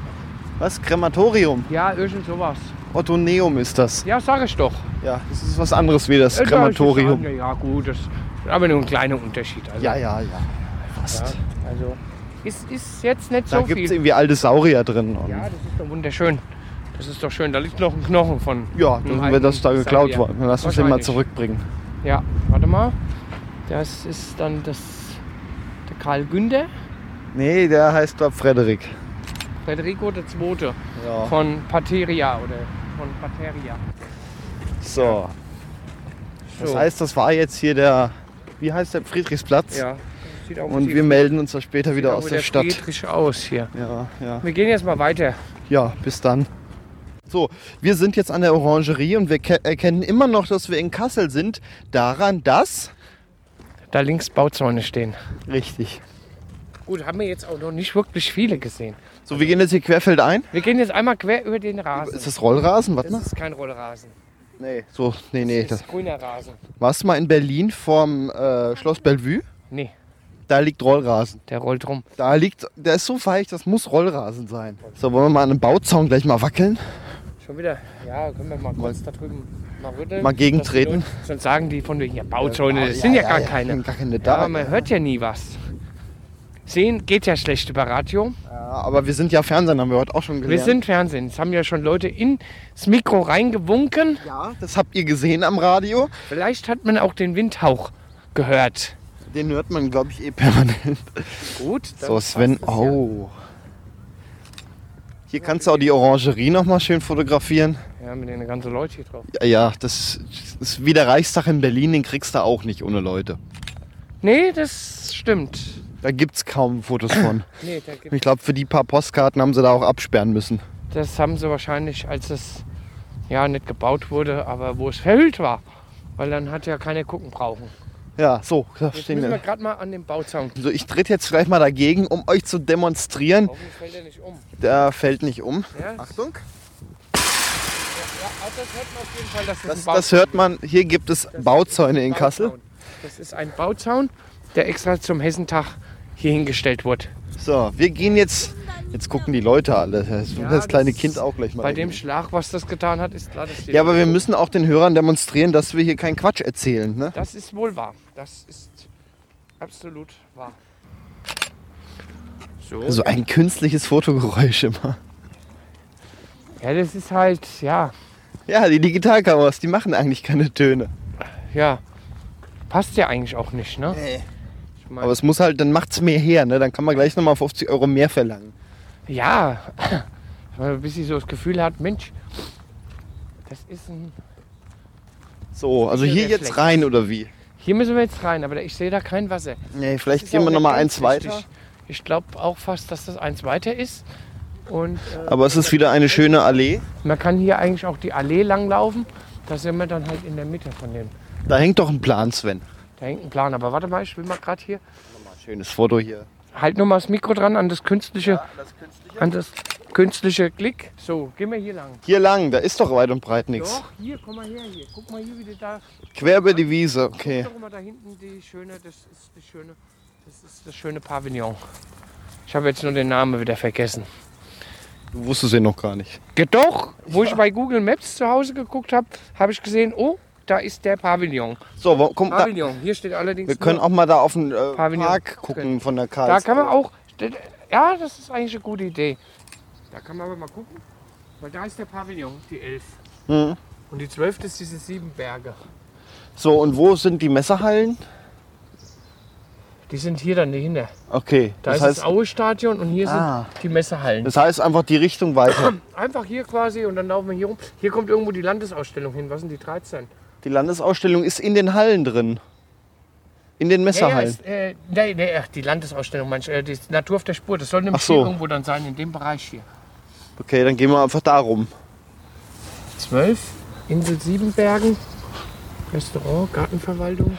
Was? Krematorium? Ja, irgend sowas. Ottoneum ist das. Ja, sag ich doch. Ja, das ist was anderes wie das Äh, da ist Krematorium. Ja, gut, das ist aber nur ein kleiner Unterschied. Also, Ja, ja, ja. Fast. ja, also ist, ist jetzt nicht Da so gibt es viel. irgendwie alte Saurier drin. Ja, das ist doch wunderschön. Das ist doch schön. Da liegt noch ein Knochen von. ja, dann wird das da geklaut worden. Lass uns den mal zurückbringen. Ja, warte mal. Das ist dann das der Karl Günther, Nee, der heißt glaub Frederik. Federico II. Ja. von Pateria oder von Pateria. So. Das So. heißt, das war jetzt hier der, wie heißt der, Friedrichsplatz? Ja, auch Und wir melden uns da später wieder aus wie der Stadt. Friedrich aus hier. Ja, ja. Wir gehen jetzt mal weiter. Ja, bis dann. So, wir sind jetzt an der Orangerie und wir ke- erkennen immer noch, dass wir in Kassel sind, daran, dass. Da links Bauzäune stehen. Richtig. Gut, haben wir jetzt auch noch nicht wirklich viele gesehen. So, wir gehen jetzt hier querfeldein. Wir gehen jetzt einmal quer über den Rasen. Ist das Rollrasen? Warte Das mal. ist kein Rollrasen. Nee. So, nee, nee. Das Das. ist grüner Rasen. Warst du mal in Berlin vorm äh, Schloss Bellevue? Nee, Da liegt Rollrasen. der rollt rum. Da liegt, der ist so weich, das muss Rollrasen sein. So, wollen wir mal an einem Bauzaun gleich mal wackeln? Schon wieder? Ja, können wir mal kurz da drüben mal rütteln. Mal gegentreten. Sonst sagen die von hier Bauzäune, das sind ja, gar keine. Gar keine Ja, da. aber man hört ja nie was. Sehen geht ja schlecht über Radio. Ja, aber wir sind ja Fernsehen, haben wir heute auch schon gelernt. Wir sind Fernsehen. Es haben ja schon Leute ins Mikro reingewunken. Ja, das habt ihr gesehen am Radio. Vielleicht hat man auch den Windhauch gehört. Den hört man, glaube ich, eh permanent. Gut. So, Sven, oh. Hier kannst du auch die Orangerie noch mal schön fotografieren. Ja, mit den ganzen Leuten hier drauf. Ja, ja das ist wie der Reichstag in Berlin, den kriegst du auch nicht ohne Leute. Nee, das stimmt. Da gibt's kaum Fotos von. Nee, da gibt, Ich glaube, für die paar Postkarten haben sie da auch absperren müssen. das haben sie wahrscheinlich, als es ja nicht gebaut wurde, aber wo es verhüllt war. Weil dann hat ja keiner gucken brauchen. Ja, so, da Jetzt stehen müssen wir wir. gerade mal an den Bauzaun. So, ich trete jetzt gleich mal dagegen, um euch zu demonstrieren. Hoffentlich fällt er nicht um. Der fällt nicht um. Ja, Achtung. ja das hört man auf jeden Fall, dass das, Das, ein Bauzaun das hört man. Hier gibt es Bauzäune in Kassel. Das ist ein Bauzaun, der extra zum Hessentag hier hingestellt wurde. So, wir gehen jetzt. Jetzt gucken die Leute alle. Das, Ja, das kleine das- Kind auch gleich mal. Bei dem. Schlag, was das getan hat, ist klar, dass die Ja, aber wir müssen auch den Hörern demonstrieren, dass wir hier keinen Quatsch erzählen. Ne? Das ist wohl wahr. Das ist absolut wahr. So. So ein künstliches Fotogeräusch immer. Ja, das ist halt, ja, Ja, die Digitalkameras, die machen eigentlich keine Töne. ja. Passt ja eigentlich auch nicht, ne? Nee. Ich mein, Aber es muss halt, dann macht's mehr her, ne? Dann kann man gleich nochmal 50 Euro mehr verlangen. Ja, bis sie so das Gefühl hat, Mensch, das ist ein. So, also Hier Reflex. jetzt rein oder wie? Hier müssen wir jetzt rein, aber ich sehe da kein Wasser. Nee, vielleicht gehen wir nochmal eins weiter. wichtig. Ich glaube auch fast, dass das eins weiter ist. Und äh, Aber es ist wieder eine schöne Allee. man kann hier eigentlich auch die Allee langlaufen. Da sind wir dann halt in der Mitte von dem. Da hängt doch ein Plan, Sven. Da hängt ein Plan. Aber warte mal, ich will mal gerade hier. Schönes Foto hier. Halt nur mal das Mikro dran an das künstliche, an das künstliche Klick. So, gehen wir hier lang. Hier lang, da ist doch weit und breit nichts. Doch, hier, komm mal her hier. Guck mal hier, wie du da. Quer über die Wiese, okay. Guck mal da hinten die schöne, das ist die schöne, das ist das schöne Pavillon. Ich habe jetzt nur den Namen wieder vergessen. Du wusstest ihn noch gar nicht. Ja, doch, wo ich bei Google Maps zu Hause geguckt habe, habe ich gesehen, oh, da ist der Pavillon. So, wo- komm, da, Pavillon. Hier steht allerdings. wir können auch mal da auf den äh. Park gucken von der Da Karte. kann man auch. Ja, das ist eigentlich eine gute Idee. Da kann man aber mal gucken, weil da ist der Pavillon, die 11. Mhm. Und die 12 ist diese sieben Berge. So, und wo sind die Messerhallen? Die sind hier dann dahinter. Okay, Da das ist heißt, das Aue-Stadion und hier Ah. sind die Messehallen. das heißt einfach die Richtung weiter. Einfach hier quasi und dann laufen wir hier rum. Hier kommt irgendwo die Landesausstellung hin. Was sind die 13? Die Landesausstellung ist in den Hallen drin. In den Ja, ja, Messerhallen. ist, äh, nee, nee, ach, die Landesausstellung, manch, äh, die Natur auf der Spur. Das soll nämlich so. hier irgendwo dann sein, in dem Bereich hier. Okay, dann gehen wir einfach da rum. 12, Insel Siebenbergen, Restaurant, Gartenverwaltung.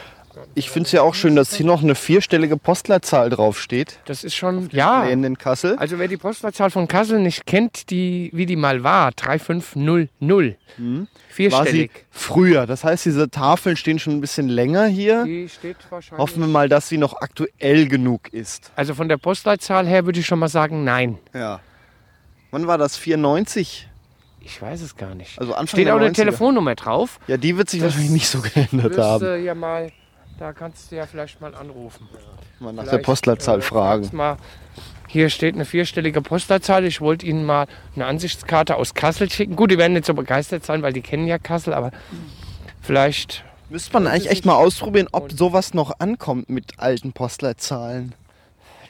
Ich finde es ja auch schön, dass hier noch eine vierstellige Postleitzahl draufsteht. Das ist schon, ja. Plänen in Kassel. Also wer die Postleitzahl von Kassel nicht kennt, die, wie die mal war, 3500. War sie Vierstellig. früher. Das heißt, diese Tafeln stehen schon ein bisschen länger hier. Die steht wahrscheinlich. Hoffen wir mal, dass sie noch aktuell genug ist. Also von der Postleitzahl her würde ich schon mal sagen, nein. Ja. Wann war das? 94? Ich weiß es gar nicht. Also Anfang Steht auch eine 90er. Telefonnummer drauf. Ja, die wird sich Das wahrscheinlich nicht so geändert haben. ja mal, da kannst du ja vielleicht mal anrufen. Mal nach der Vielleicht, Postleitzahl äh, fragen. Mal, hier steht eine vierstellige Postleitzahl. Ich wollte Ihnen mal eine Ansichtskarte aus Kassel schicken. Gut, die werden nicht so begeistert sein, weil die kennen ja Kassel, aber vielleicht. Müsste man eigentlich echt mal ausprobieren, ob sowas noch ankommt mit alten Postleitzahlen.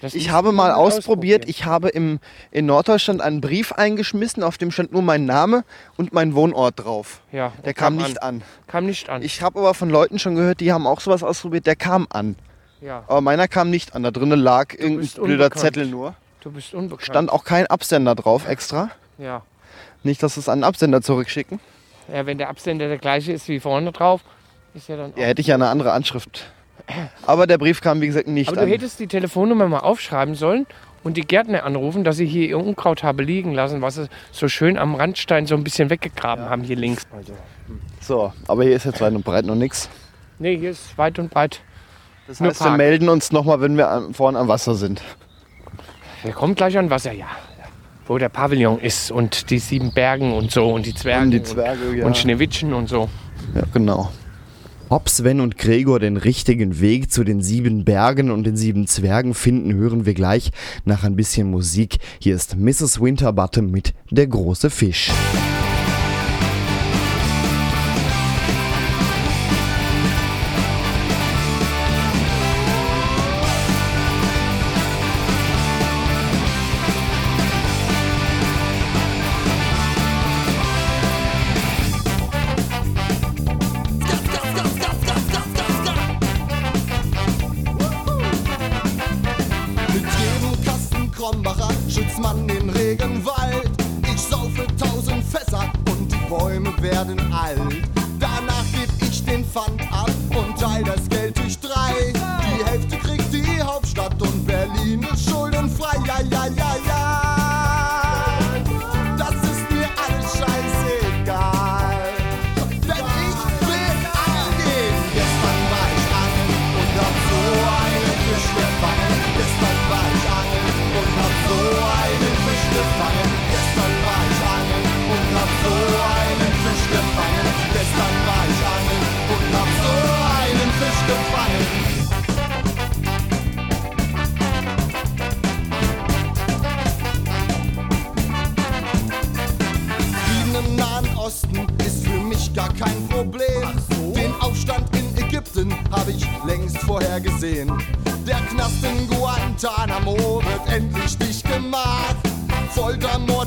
Das Ich habe mal ausprobiert, ich habe im, in Norddeutschland einen Brief eingeschmissen, auf dem stand nur mein Name und mein Wohnort drauf. Ja, Der kam nicht an. Kam nicht an. Ich habe aber von Leuten schon gehört, die haben auch sowas ausprobiert, der kam an. Ja, Aber meiner kam nicht an. Da drinnen lag irgendein blöder. Zettel nur. du bist unbekannt. Stand auch kein Absender drauf extra. Ja. Nicht, dass es an den Absender zurückschicken. ja, wenn der Absender der gleiche ist wie vorne drauf, ist ja dann. Ja, hätte ich ja eine andere Anschrift. Aber der Brief kam, wie gesagt, nicht Aber du an. hättest die Telefonnummer mal aufschreiben sollen und die Gärtner anrufen, dass sie hier ihr Unkraut habe liegen lassen, was sie so schön am Randstein so ein bisschen weggegraben haben hier links. So, aber hier ist jetzt weit und breit noch nichts. Nee, hier ist weit und breit. Das Nur heißt, wir melden uns nochmal, wenn wir am- vorne am Wasser sind. Wir kommen gleich an Wasser, ja. Wo der Pavillon ist und die sieben Bergen und so und die Zwerge Und die Zwerge, ja. und Schneewittchen und so. Ja, genau. Ob Sven und Gregor den richtigen Weg zu den sieben Bergen und den sieben Zwergen finden, hören wir gleich nach ein bisschen Musik. Hier ist Mrs. Winterbottom mit Der große Fisch. Mit werden alt. Danach geb ich den Pfand ab und teil das Geld längst vorher gesehen. Der Knast in Guantanamo wird endlich dicht gemacht. Folter, Mord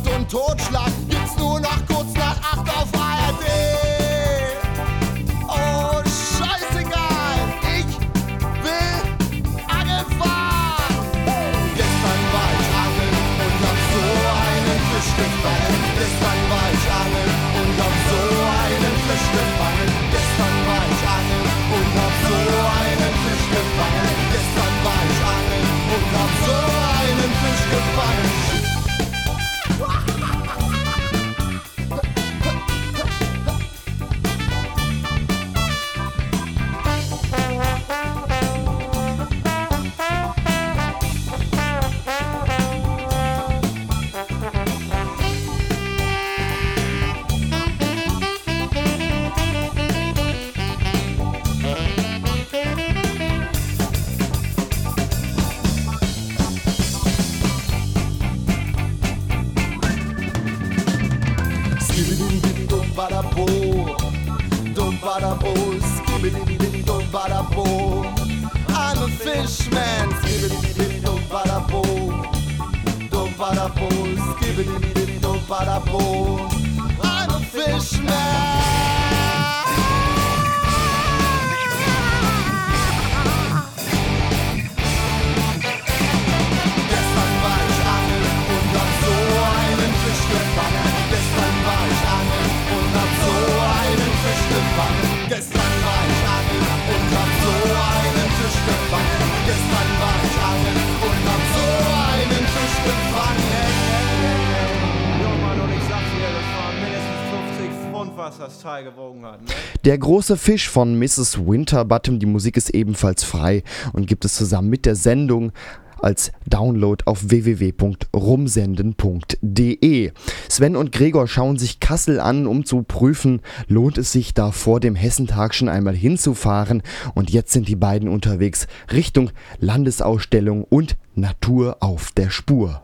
Der große Fisch von Mrs. Winterbottom. Die Musik ist ebenfalls frei und gibt es zusammen mit der Sendung als Download auf www.rumsenden.de. Sven und Gregor schauen sich Kassel an, um zu prüfen, lohnt es sich da vor dem Hessentag schon einmal hinzufahren. Und jetzt sind die beiden unterwegs Richtung Landesausstellung und Natur auf der Spur.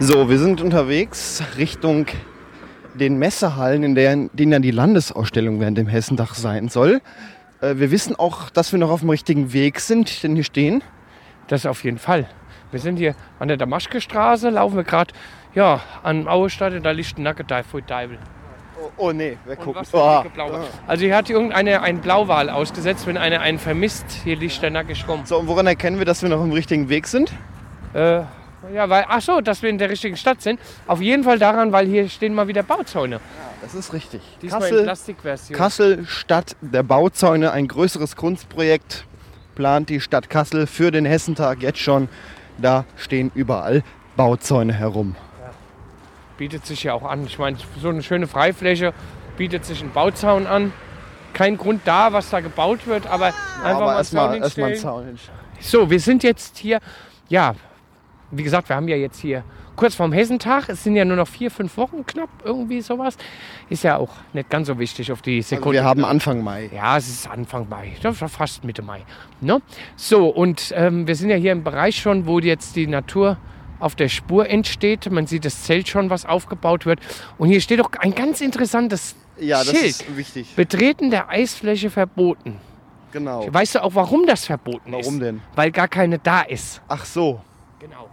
So, wir sind unterwegs Richtung den Messehallen, in der, denen dann die Landesausstellung während dem Hessendach sein soll. Äh, wir wissen auch, dass wir noch auf dem richtigen Weg sind, denn hier stehen. Das auf jeden Fall. Wir sind hier an der Damaschke Straße, laufen wir gerade ja, an Auerstadt, da liegt ein Nacketeil vor Deibel. Oh, oh nee, Und was für Oh. Also hier hat irgendeine ein Blauwal ausgesetzt, wenn einer einen vermisst, hier liegt der nackig rum. So, und woran erkennen wir, dass wir noch im richtigen Weg sind? Äh, ja, weil, ach so, dass wir in der richtigen Stadt sind. Auf jeden Fall daran, weil hier stehen mal wieder Bauzäune. Das ist richtig. Diesmal in Kassel, Plastikversion. Kassel, Stadt der Bauzäune, ein größeres Kunstprojekt plant die Stadt Kassel für den Hessentag jetzt schon. Da stehen überall Bauzäune herum. bietet sich ja auch an. Ich meine, so eine schöne Freifläche bietet sich ein Bauzaun an. Kein Grund da, was da gebaut wird, aber einfach Aber mal einen Zaun erstmal erst mal einen hinstellen. Zaun hinstellen. So, wir sind jetzt hier, ja, wie gesagt, wir haben ja jetzt hier kurz vorm Hessentag. Es sind ja nur noch vier, fünf Wochen knapp, irgendwie sowas. Ist ja auch nicht ganz so wichtig auf die Also Sekunde. wir haben Anfang Mai. Ja, es ist Anfang Mai, das war fast Mitte Mai. Ne? So, und ähm, wir sind ja hier im Bereich schon, wo jetzt die Natur auf der Spur entsteht. Man sieht das Zelt schon, was aufgebaut wird. Und hier steht auch ein ganz interessantes Ja, das Schild. ist wichtig. Betreten der Eisfläche verboten. Genau. Weißt du auch, warum das verboten ist? Warum denn? Weil gar keine da ist. Ach so. Genau.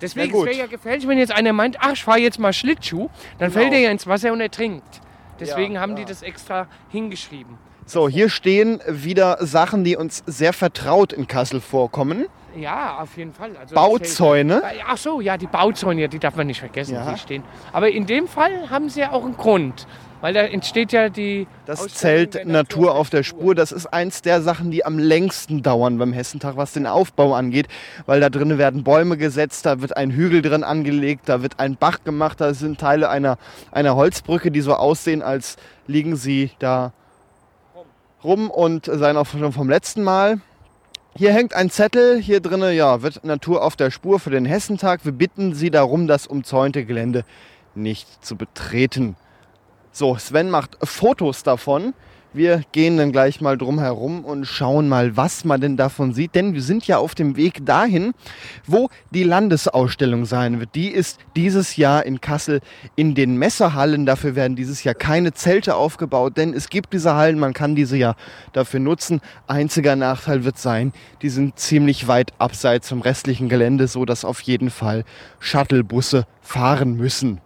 Deswegen wäre ja gefährlich, wenn jetzt einer meint, ach, ich fahre jetzt mal Schlittschuh, dann Genau. fällt er ja ins Wasser und ertrinkt. Deswegen Ja, haben die das extra hingeschrieben. So, hier stehen wieder Sachen, die uns sehr vertraut in Kassel vorkommen. Ja, auf jeden Fall. Also Bauzäune. Ach so, ja, die Bauzäune, die darf man nicht vergessen, Ja. die stehen. Aber in dem Fall haben sie ja auch einen Grund. Weil da entsteht ja die. Das Zelt der Natur auf der Spur, das ist eins der Sachen, die am längsten dauern beim Hessentag, was den Aufbau angeht. Weil da drinnen werden Bäume gesetzt, da wird ein Hügel drin angelegt, da wird ein Bach gemacht, da sind Teile einer, einer Holzbrücke, die so aussehen, als liegen sie da rum und seien auch schon vom letzten Mal. Hier hängt ein Zettel, hier drinnen ja, wird Natur auf der Spur für den Hessentag. Wir bitten Sie darum, das umzäunte Gelände nicht zu betreten. So, Sven macht Fotos davon. Wir gehen dann gleich mal drum herum und schauen mal, was man denn davon sieht. Denn wir sind ja auf dem Weg dahin, wo die Landesausstellung sein wird. Die ist dieses Jahr in Kassel in den Messehallen. Dafür werden dieses Jahr keine Zelte aufgebaut, denn es gibt diese Hallen, man kann diese ja dafür nutzen. Einziger Nachteil wird sein, die sind ziemlich weit abseits vom restlichen Gelände, so dass auf jeden Fall Shuttlebusse fahren müssen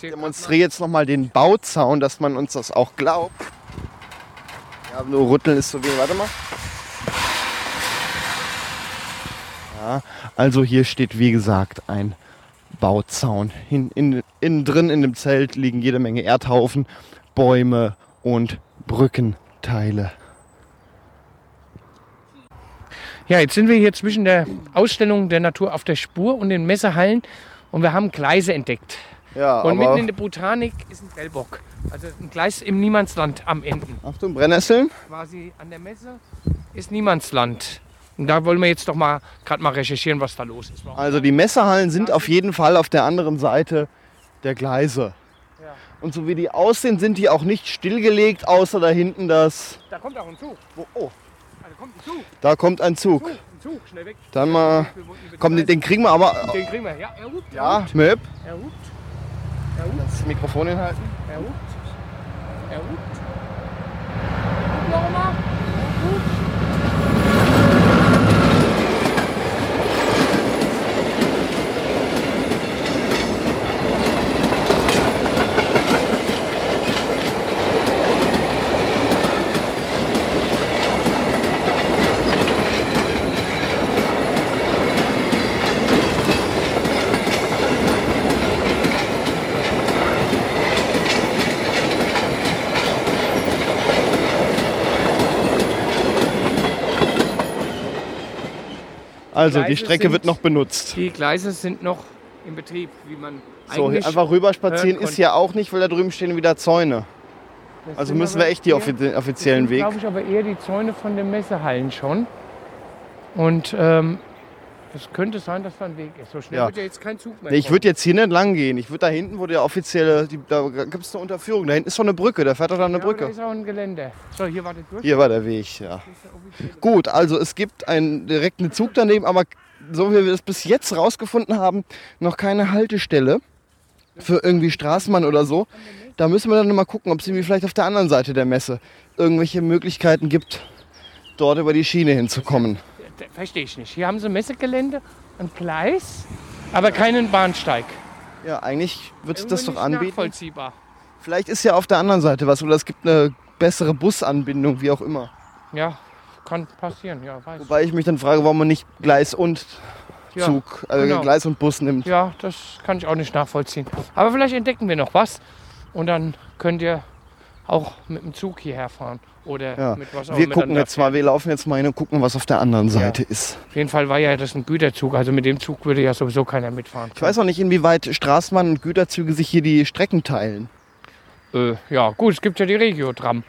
demonstriere jetzt nochmal den Bauzaun, dass man uns das auch glaubt. Ja, nur rütteln ist so wenig. Warte mal. Ja, also hier steht wie gesagt ein Bauzaun. In, in, innen drin in dem Zelt liegen jede Menge Erdhaufen, Bäume und Brückenteile. Ja, jetzt sind wir hier zwischen der Ausstellung der Natur auf der Spur und den Messehallen und wir haben Gleise entdeckt. Ja, Und mitten in der Botanik ist ein Prellbock. Also ein Gleis im Niemandsland am Enden. Achtung, Brennnesseln. Quasi an der Messe ist Niemandsland. Und da wollen wir jetzt doch mal gerade mal recherchieren, was da los ist. Also die Messehallen sind auf jeden Fall auf der anderen Seite der Gleise. Ja. Und so wie die aussehen, sind die auch nicht stillgelegt, außer da hinten das. Da kommt auch ein Zug. Oh, oh, Da kommt ein Zug. da kommt ein Zug. Ein Zug, schnell weg. Dann mal. Komm, den, den kriegen wir aber. Den kriegen wir. Ja, er hupt. Ja, Möb. Er hupt. Das Mikrofon hinhalten. Er hupt. Er hupt. Nochmal. Also, die Gleise Strecke sind- wird noch benutzt. Die Gleise sind noch in Betrieb, wie man So, eigentlich einfach rüberspazieren ist ja auch nicht, weil da drüben stehen wieder Zäune. Das Also müssen wir echt die eher- offi den das offiziellen sind, Weg. glaube ich, aber eher die Zäune von den Messehallen schon. Und ähm, es könnte sein, dass da ein Weg ist. So schnell Ja. wird ja jetzt kein Zug mehr Nee, ich würde jetzt hier nicht lang gehen. Ich würde da hinten, wo der offizielle, die, da gibt es eine Unterführung. Da hinten ist doch eine Brücke, da fährt doch da eine ja, aber Da Brücke. ist auch ein Geländer. So, hier war der durch. Hier war der Weg, ja. Gut, also es gibt einen direkten Zug daneben, aber so wie wir es bis jetzt rausgefunden haben, noch keine Haltestelle für irgendwie Straßenbahn oder so. Da müssen wir dann noch mal gucken, ob es irgendwie vielleicht auf der anderen Seite der Messe irgendwelche Möglichkeiten gibt, dort über die Schiene hinzukommen. Verstehe ich nicht. Hier haben sie Messegelände, ein Gleis, aber keinen Bahnsteig. Ja, eigentlich wird es das Irgendwie doch nicht anbieten. Nachvollziehbar. Vielleicht ist ja auf der anderen Seite was oder es gibt eine bessere Busanbindung, wie auch immer. Ja, kann passieren, ja, weiß. Wobei ich mich dann frage, warum man nicht Gleis und ja, Zug, also genau. Gleis und Bus nimmt. Ja, das kann ich auch nicht nachvollziehen. Aber vielleicht entdecken wir noch was und dann könnt ihr auch mit dem Zug hierher fahren. Oder Ja. mit was auch Wir gucken jetzt mal, wir laufen jetzt mal hin und gucken, was auf der anderen Seite ist. Auf jeden Fall war ja das ein Güterzug, also mit dem Zug würde ja sowieso keiner mitfahren. Ich weiß auch nicht, inwieweit Straßenbahn und Güterzüge sich hier die Strecken teilen. Äh, ja, gut, es gibt ja die Regio-Tram.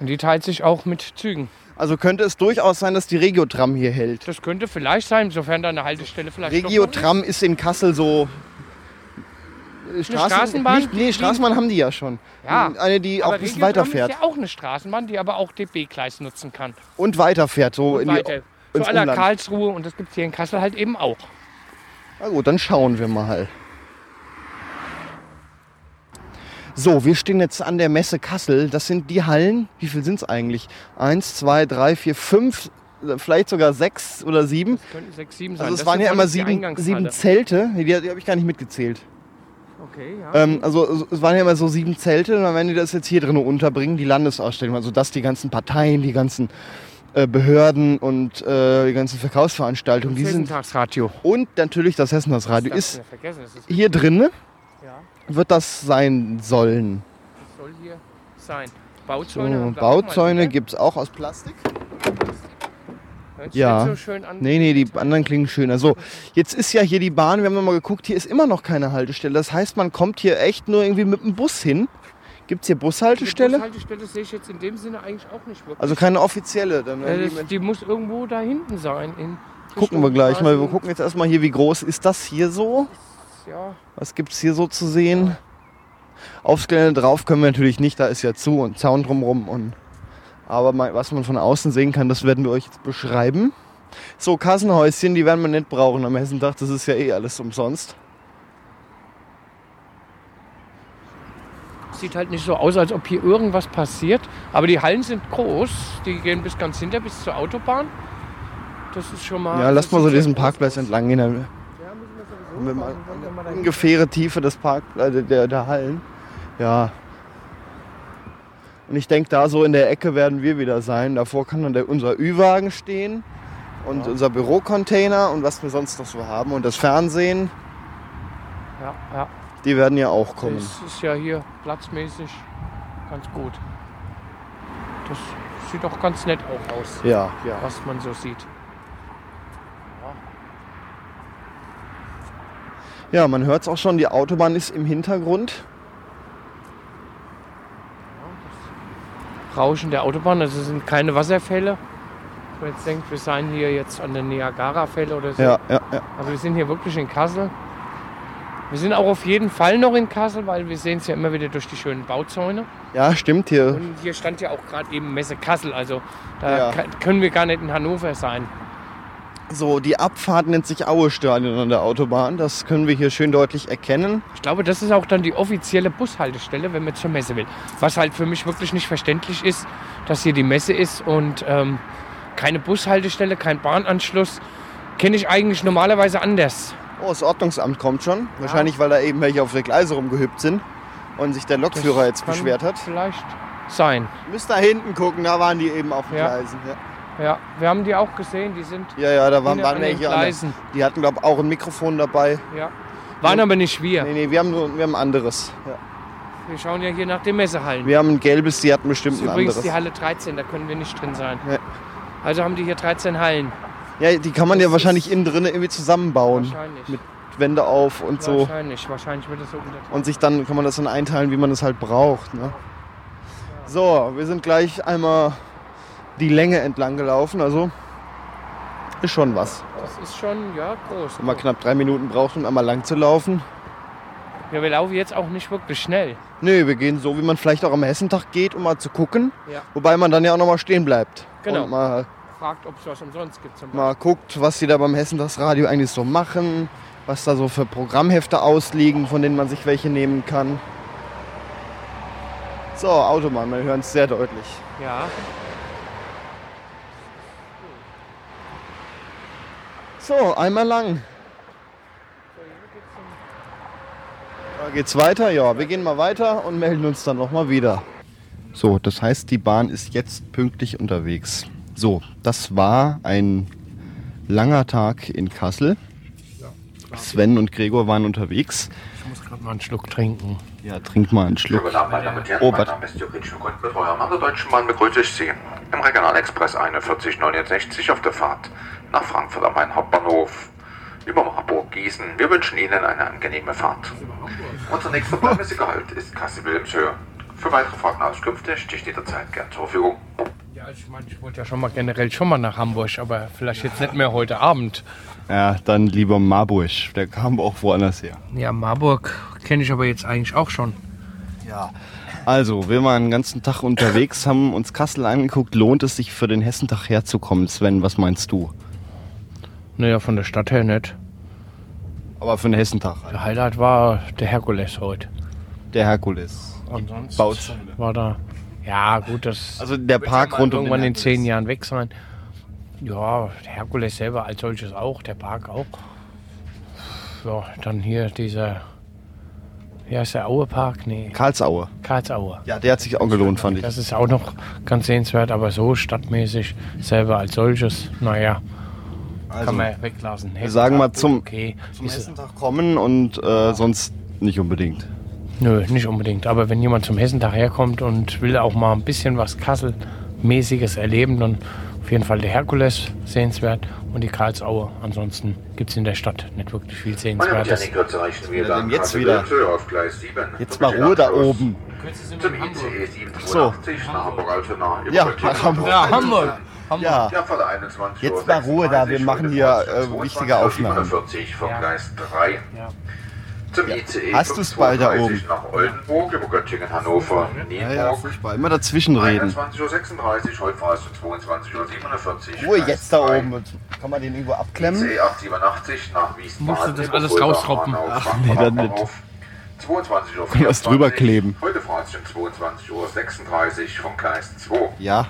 Und die teilt sich auch mit Zügen. Also könnte es durchaus sein, dass die Regiotram hier hält. Das könnte vielleicht sein, sofern da eine Haltestelle vielleicht Regiotram ist in Kassel so. Äh, Straßenbahn? Nicht, nee, Straßenbahn haben die ja schon. Ja, Eine, die auch ein bisschen weiterfährt. ist ja auch eine Straßenbahn, die aber auch DB-Gleis nutzen kann. Und weiterfährt, so in die, Weiter. Zu ins aller. Karlsruhe und das gibt es hier in Kassel halt eben auch. Na gut, dann schauen wir mal. So, wir stehen jetzt an der Messe Kassel. Das sind die Hallen. Wie viel sind es eigentlich? Eins, zwei, drei, vier, fünf, vielleicht sogar sechs oder sieben. Das könnten sechs, sieben sein. Also es Das waren ja immer die sieben, sieben Zelte. Die, die habe ich gar nicht mitgezählt. Okay, ja. Ähm, also es waren ja immer so sieben Zelte und dann werden die das jetzt hier drin unterbringen, die Landesausstellung. Also dass die ganzen Parteien, die ganzen äh, Behörden und äh, die ganzen Verkaufsveranstaltungen, die sind... Hessentagsradio. Und natürlich das Hessenhausradio Das ist das ist hier drin, ja, wird das sein sollen. das soll hier sein. So, Bauzäune. mal Bauzäune wieder. gibt es auch aus Plastik. Sich Ja. so schön an. Nee, nee, die anderen klingen schöner. So, jetzt ist ja hier die Bahn, wir haben mal geguckt, hier ist immer noch keine Haltestelle. Das heißt, man kommt hier echt nur irgendwie mit dem Bus hin. Gibt es hier Die Bushaltestelle? Bushaltestelle sehe ich jetzt in dem Sinne eigentlich auch nicht wirklich. Also keine offizielle. Dann die das, die muss irgendwo da hinten sein. In gucken wir gleich mal. Wir gucken jetzt erstmal hier, wie groß ist das hier so? Ja, Was gibt es hier so zu sehen? Aufs Gelände drauf können wir natürlich nicht, da ist ja zu und Zaun drumrum. Und aber mal, was man von außen sehen kann, das werden wir euch jetzt beschreiben. So, Kassenhäuschen, die werden wir nicht brauchen am Hessentag, das ist ja eh alles umsonst. sieht halt nicht so aus, als ob hier irgendwas passiert. Aber die Hallen sind groß. Die gehen bis ganz hinter, bis zur Autobahn. Das ist schon mal. Ja, lass mal so diesen groß Parkplatz aus. entlang gehen. Ja, müssen wir sowieso wir mal wir ungefähre Tiefe des Park, äh, der, der Hallen. Ja. Und ich denke, da so in der Ecke werden wir wieder sein. Davor kann dann der, unser Ü-Wagen stehen und unser Bürocontainer und was wir sonst noch so haben. Und das Fernsehen, Ja, ja. die werden ja auch kommen. Das ist ja hier platzmäßig ganz gut. Das sieht doch ganz nett auch aus, Ja, ja. was man so sieht. Ja, man hört es auch schon, die Autobahn ist im Hintergrund. Rauschen der Autobahn, also es sind keine Wasserfälle. Wenn man jetzt denkt, wir seien hier jetzt an der Niagara-Fälle oder so. Ja, ja, ja. Also wir sind hier wirklich in Kassel. Wir sind auch auf jeden Fall noch in Kassel, weil wir sehen es ja immer wieder durch die schönen Bauzäune. Ja, stimmt hier. Und hier stand ja auch gerade eben Messe Kassel, also da Ja. können wir gar nicht in Hannover sein. So, die Abfahrt nennt sich Aue-Stadion an der Autobahn. Das können wir hier schön deutlich erkennen. Ich glaube, das ist auch dann die offizielle Bushaltestelle, wenn man zur Messe will. Was halt für mich wirklich nicht verständlich ist, dass hier die Messe ist und ähm, keine Bushaltestelle, kein Bahnanschluss. Kenne ich eigentlich normalerweise anders. Oh, das Ordnungsamt kommt schon. Wahrscheinlich, weil da eben welche auf der Gleise rumgehüpft sind und sich der Lokführer jetzt kann beschwert hat. Vielleicht sein. Müsst da hinten gucken, da waren die eben auf den Ja. Gleisen. Ja. Ja, wir haben die auch gesehen, die sind ja, ja, da waren, waren welche. an Gleisen. Die hatten, glaube ich, auch ein Mikrofon dabei. Ja. Waren aber nicht wir. Nee, nee, wir haben, nur, wir haben ein anderes. Ja. Wir schauen ja hier nach den Messehallen. Wir haben ein gelbes, die hatten Das bestimmt ist ein übrigens anderes. die Halle 13, da können wir nicht drin sein. Ja. Also haben die hier 13 Hallen. Ja, die kann man Das ja wahrscheinlich ist- innen drin irgendwie zusammenbauen. Wahrscheinlich. Mit Wände auf und so. Wahrscheinlich, wahrscheinlich wird es so unterteilt. Und sich dann kann man das dann einteilen, wie man es halt braucht. Ne? So, wir sind gleich einmal die Länge entlang gelaufen. Also ist schon was. Das ist schon, ja, groß. Wenn man knapp drei Minuten braucht, um einmal lang zu laufen. Ja, wir laufen jetzt auch nicht wirklich schnell. Nö, wir gehen so, wie man vielleicht auch am Hessentag geht, um mal zu gucken. Ja. Wobei man dann ja auch noch mal stehen bleibt. Genau. Und mal, Fragt, ob es was umsonst gibt mal guckt, was die da beim Hessentagsradio eigentlich so machen. Was da so für Programmhefte ausliegen, von denen man sich welche nehmen kann. So, Autobahn, wir hören es sehr deutlich. Ja. So, einmal lang. Da geht's weiter? Ja, wir gehen mal weiter und melden uns dann nochmal wieder. So, das heißt, die Bahn ist jetzt pünktlich unterwegs. So, das war ein langer Tag in Kassel. Sven und Gregor waren unterwegs. Ich muss gerade mal einen Schluck trinken. Ja, trink mal einen Schluck. Guten Abend, meine Damen und Herren. Oh, mein warte. Name ist Jürgen Schmuck und mit eurem der Deutschen Bahn begrüße ich Sie im Regionalexpress 4169 auf der Fahrt nach Frankfurt am Main Hauptbahnhof über Marburg, Gießen. Wir wünschen Ihnen eine angenehme Fahrt. Unser nächster planmäßiger Halt ist Kassel-Wilhelmshöhe. Für weitere Fragen und Auskünfte stehe ich jederzeit gern zur Verfügung. Ja, ich meine, ich wollte ja schon mal generell schon mal nach Hamburg, aber vielleicht jetzt nicht mehr heute Abend. Ja, dann lieber Marburg. Der kam auch woanders her. Ja, Marburg kenne ich aber jetzt eigentlich auch schon. Ja. Also, wir waren den ganzen Tag unterwegs, haben uns Kassel angeguckt. Lohnt es sich für den Hessentag herzukommen? Sven, was meinst du? Naja, von der Stadt her nicht. Aber für den Hessentag. Der Highlight war der Herkules heute. Der Herkules. Ansonsten Bauzäune. war da. Ja, gut, das Also der Park ja rund um irgendwann in zehn Jahren weg sein. Ja, der Herkules selber als solches auch, der Park auch. Ja, dann hier dieser. Wie heißt der Aue Park? Nee, Karlsaue. Karlsaue. Ja, der hat sich auch gelohnt, fand ich. Das ist auch noch ganz sehenswert, aber so stadtmäßig selber als solches, naja, Also, kann man weglassen. wir sagen mal zum, Okay, zum Hessentag kommen und äh, sonst nicht unbedingt. nö, nicht unbedingt. Aber wenn jemand zum Hessentag herkommt und will auch mal ein bisschen was Kassel-mäßiges erleben, dann auf jeden Fall der Herkules sehenswert und die Karlsaue. Ansonsten gibt es in der Stadt nicht wirklich viel Sehenswertes. Ja, dann denn jetzt wieder. Gleis 7. Jetzt mal Ruhe da oben. Zum ICE 782 nach Hamburg-Altona. über Ja, Göttingen nach Hamburg. Ja, Hamburg. Ja, Ja, vor der 21 Jetzt Uhr mal Ruhe da, wir 36, machen hier, äh, 22 wichtige Aufnahmen. 47 vom Ja. Gleis 3. Ja. Zum ICE Hast du's bald da 532 nach Oldenburg, über Göttingen, Hannover, ja, ja, Nienburg. furchtbar. Immer dazwischen reden. 21.36 Uhr, heute es um 22.47 Uhr. Ruhe jetzt da oben. Kann man den irgendwo abklemmen? ICE 887 nach Wiesbaden. Musst du das alles? Hanau, Ach, nee, dann nicht. Hauptbahnhof. 22 Uhr. Was drüber kleben. Heute fahren es um 22 Uhr 36 vom Gleis 2. Ja,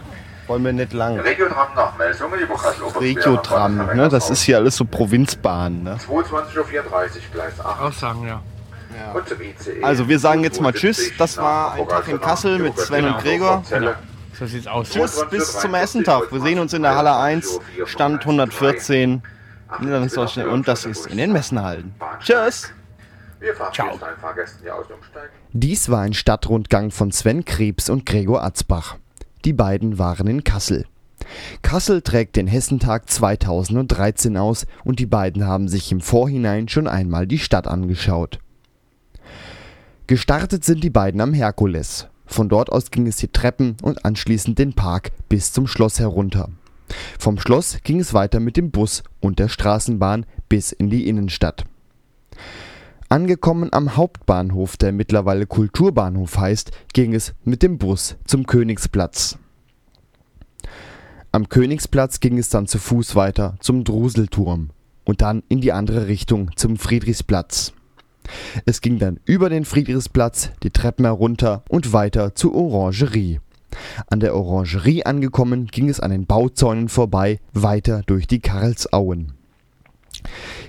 wollen wir nicht lang. Regiotram nach Melsungen über kassel Regiotram, ne? Das ist hier alles so Provinzbahn, ne? 22.34 Uhr Gleis 8. Auch sagen, ja. Und zum ICE. Also wir sagen jetzt mal Tschüss. 75 Das war ein Tag in Kassel mit Sven und Gregor. So sieht's aus. Tschüss, bis zum Essentag. Wir sehen uns in der Halle 1, Stand 114. Niederlandsdeutschland und das ist in den. Tschüss! Die aus- und umsteigen. Dies war ein Stadtrundgang von Sven Krebs und Gregor Atzbach. Die beiden waren in Kassel. Kassel trägt den Hessentag 2013 aus und die beiden haben sich im Vorhinein schon einmal die Stadt angeschaut. Gestartet sind die beiden am Herkules. Von dort aus ging es die Treppen und anschließend den Park bis zum Schloss herunter. Vom Schloss ging es weiter mit dem Bus und der Straßenbahn bis in die Innenstadt. Angekommen am Hauptbahnhof, der mittlerweile Kulturbahnhof heißt, ging es mit dem Bus zum Königsplatz. Am Königsplatz ging es dann zu Fuß weiter zum Druselturm und dann in die andere Richtung zum Friedrichsplatz. Es ging dann über den Friedrichsplatz, die Treppen herunter und weiter zur Orangerie. An der Orangerie angekommen, ging es an den Bauzäunen vorbei, weiter durch die Karlsauen.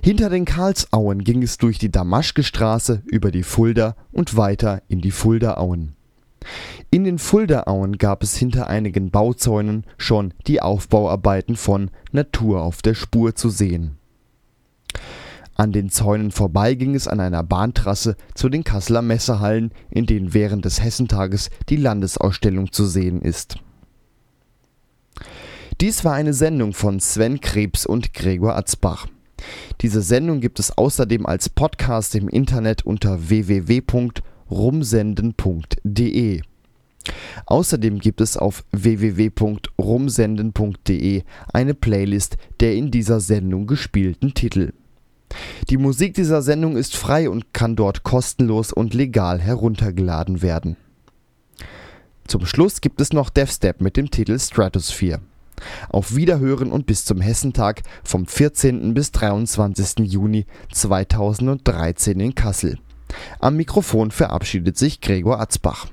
Hinter den Karlsauen ging es durch die Damaschke-Straße über die Fulda und weiter in die Fuldaauen. In den Fuldaauen gab es hinter einigen Bauzäunen schon die Aufbauarbeiten von Natur auf der Spur zu sehen. An den Zäunen vorbei ging es an einer Bahntrasse zu den Kasseler Messehallen, in denen während des Hessentages die Landesausstellung zu sehen ist. Dies war eine Sendung von Sven Krebs und Gregor Atzbach. Diese Sendung gibt es außerdem als Podcast im Internet unter www.rumsenden.de. Außerdem gibt es auf www.rumsenden.de eine Playlist der in dieser Sendung gespielten Titel. Die Musik dieser Sendung ist frei und kann dort kostenlos und legal heruntergeladen werden. Zum Schluss gibt es noch DevStep mit dem Titel Stratosphere. Auf Wiederhören und bis zum Hessentag vom 14. bis 23. Juni 2013 in Kassel. Am Mikrofon verabschiedet sich Gregor Atzbach.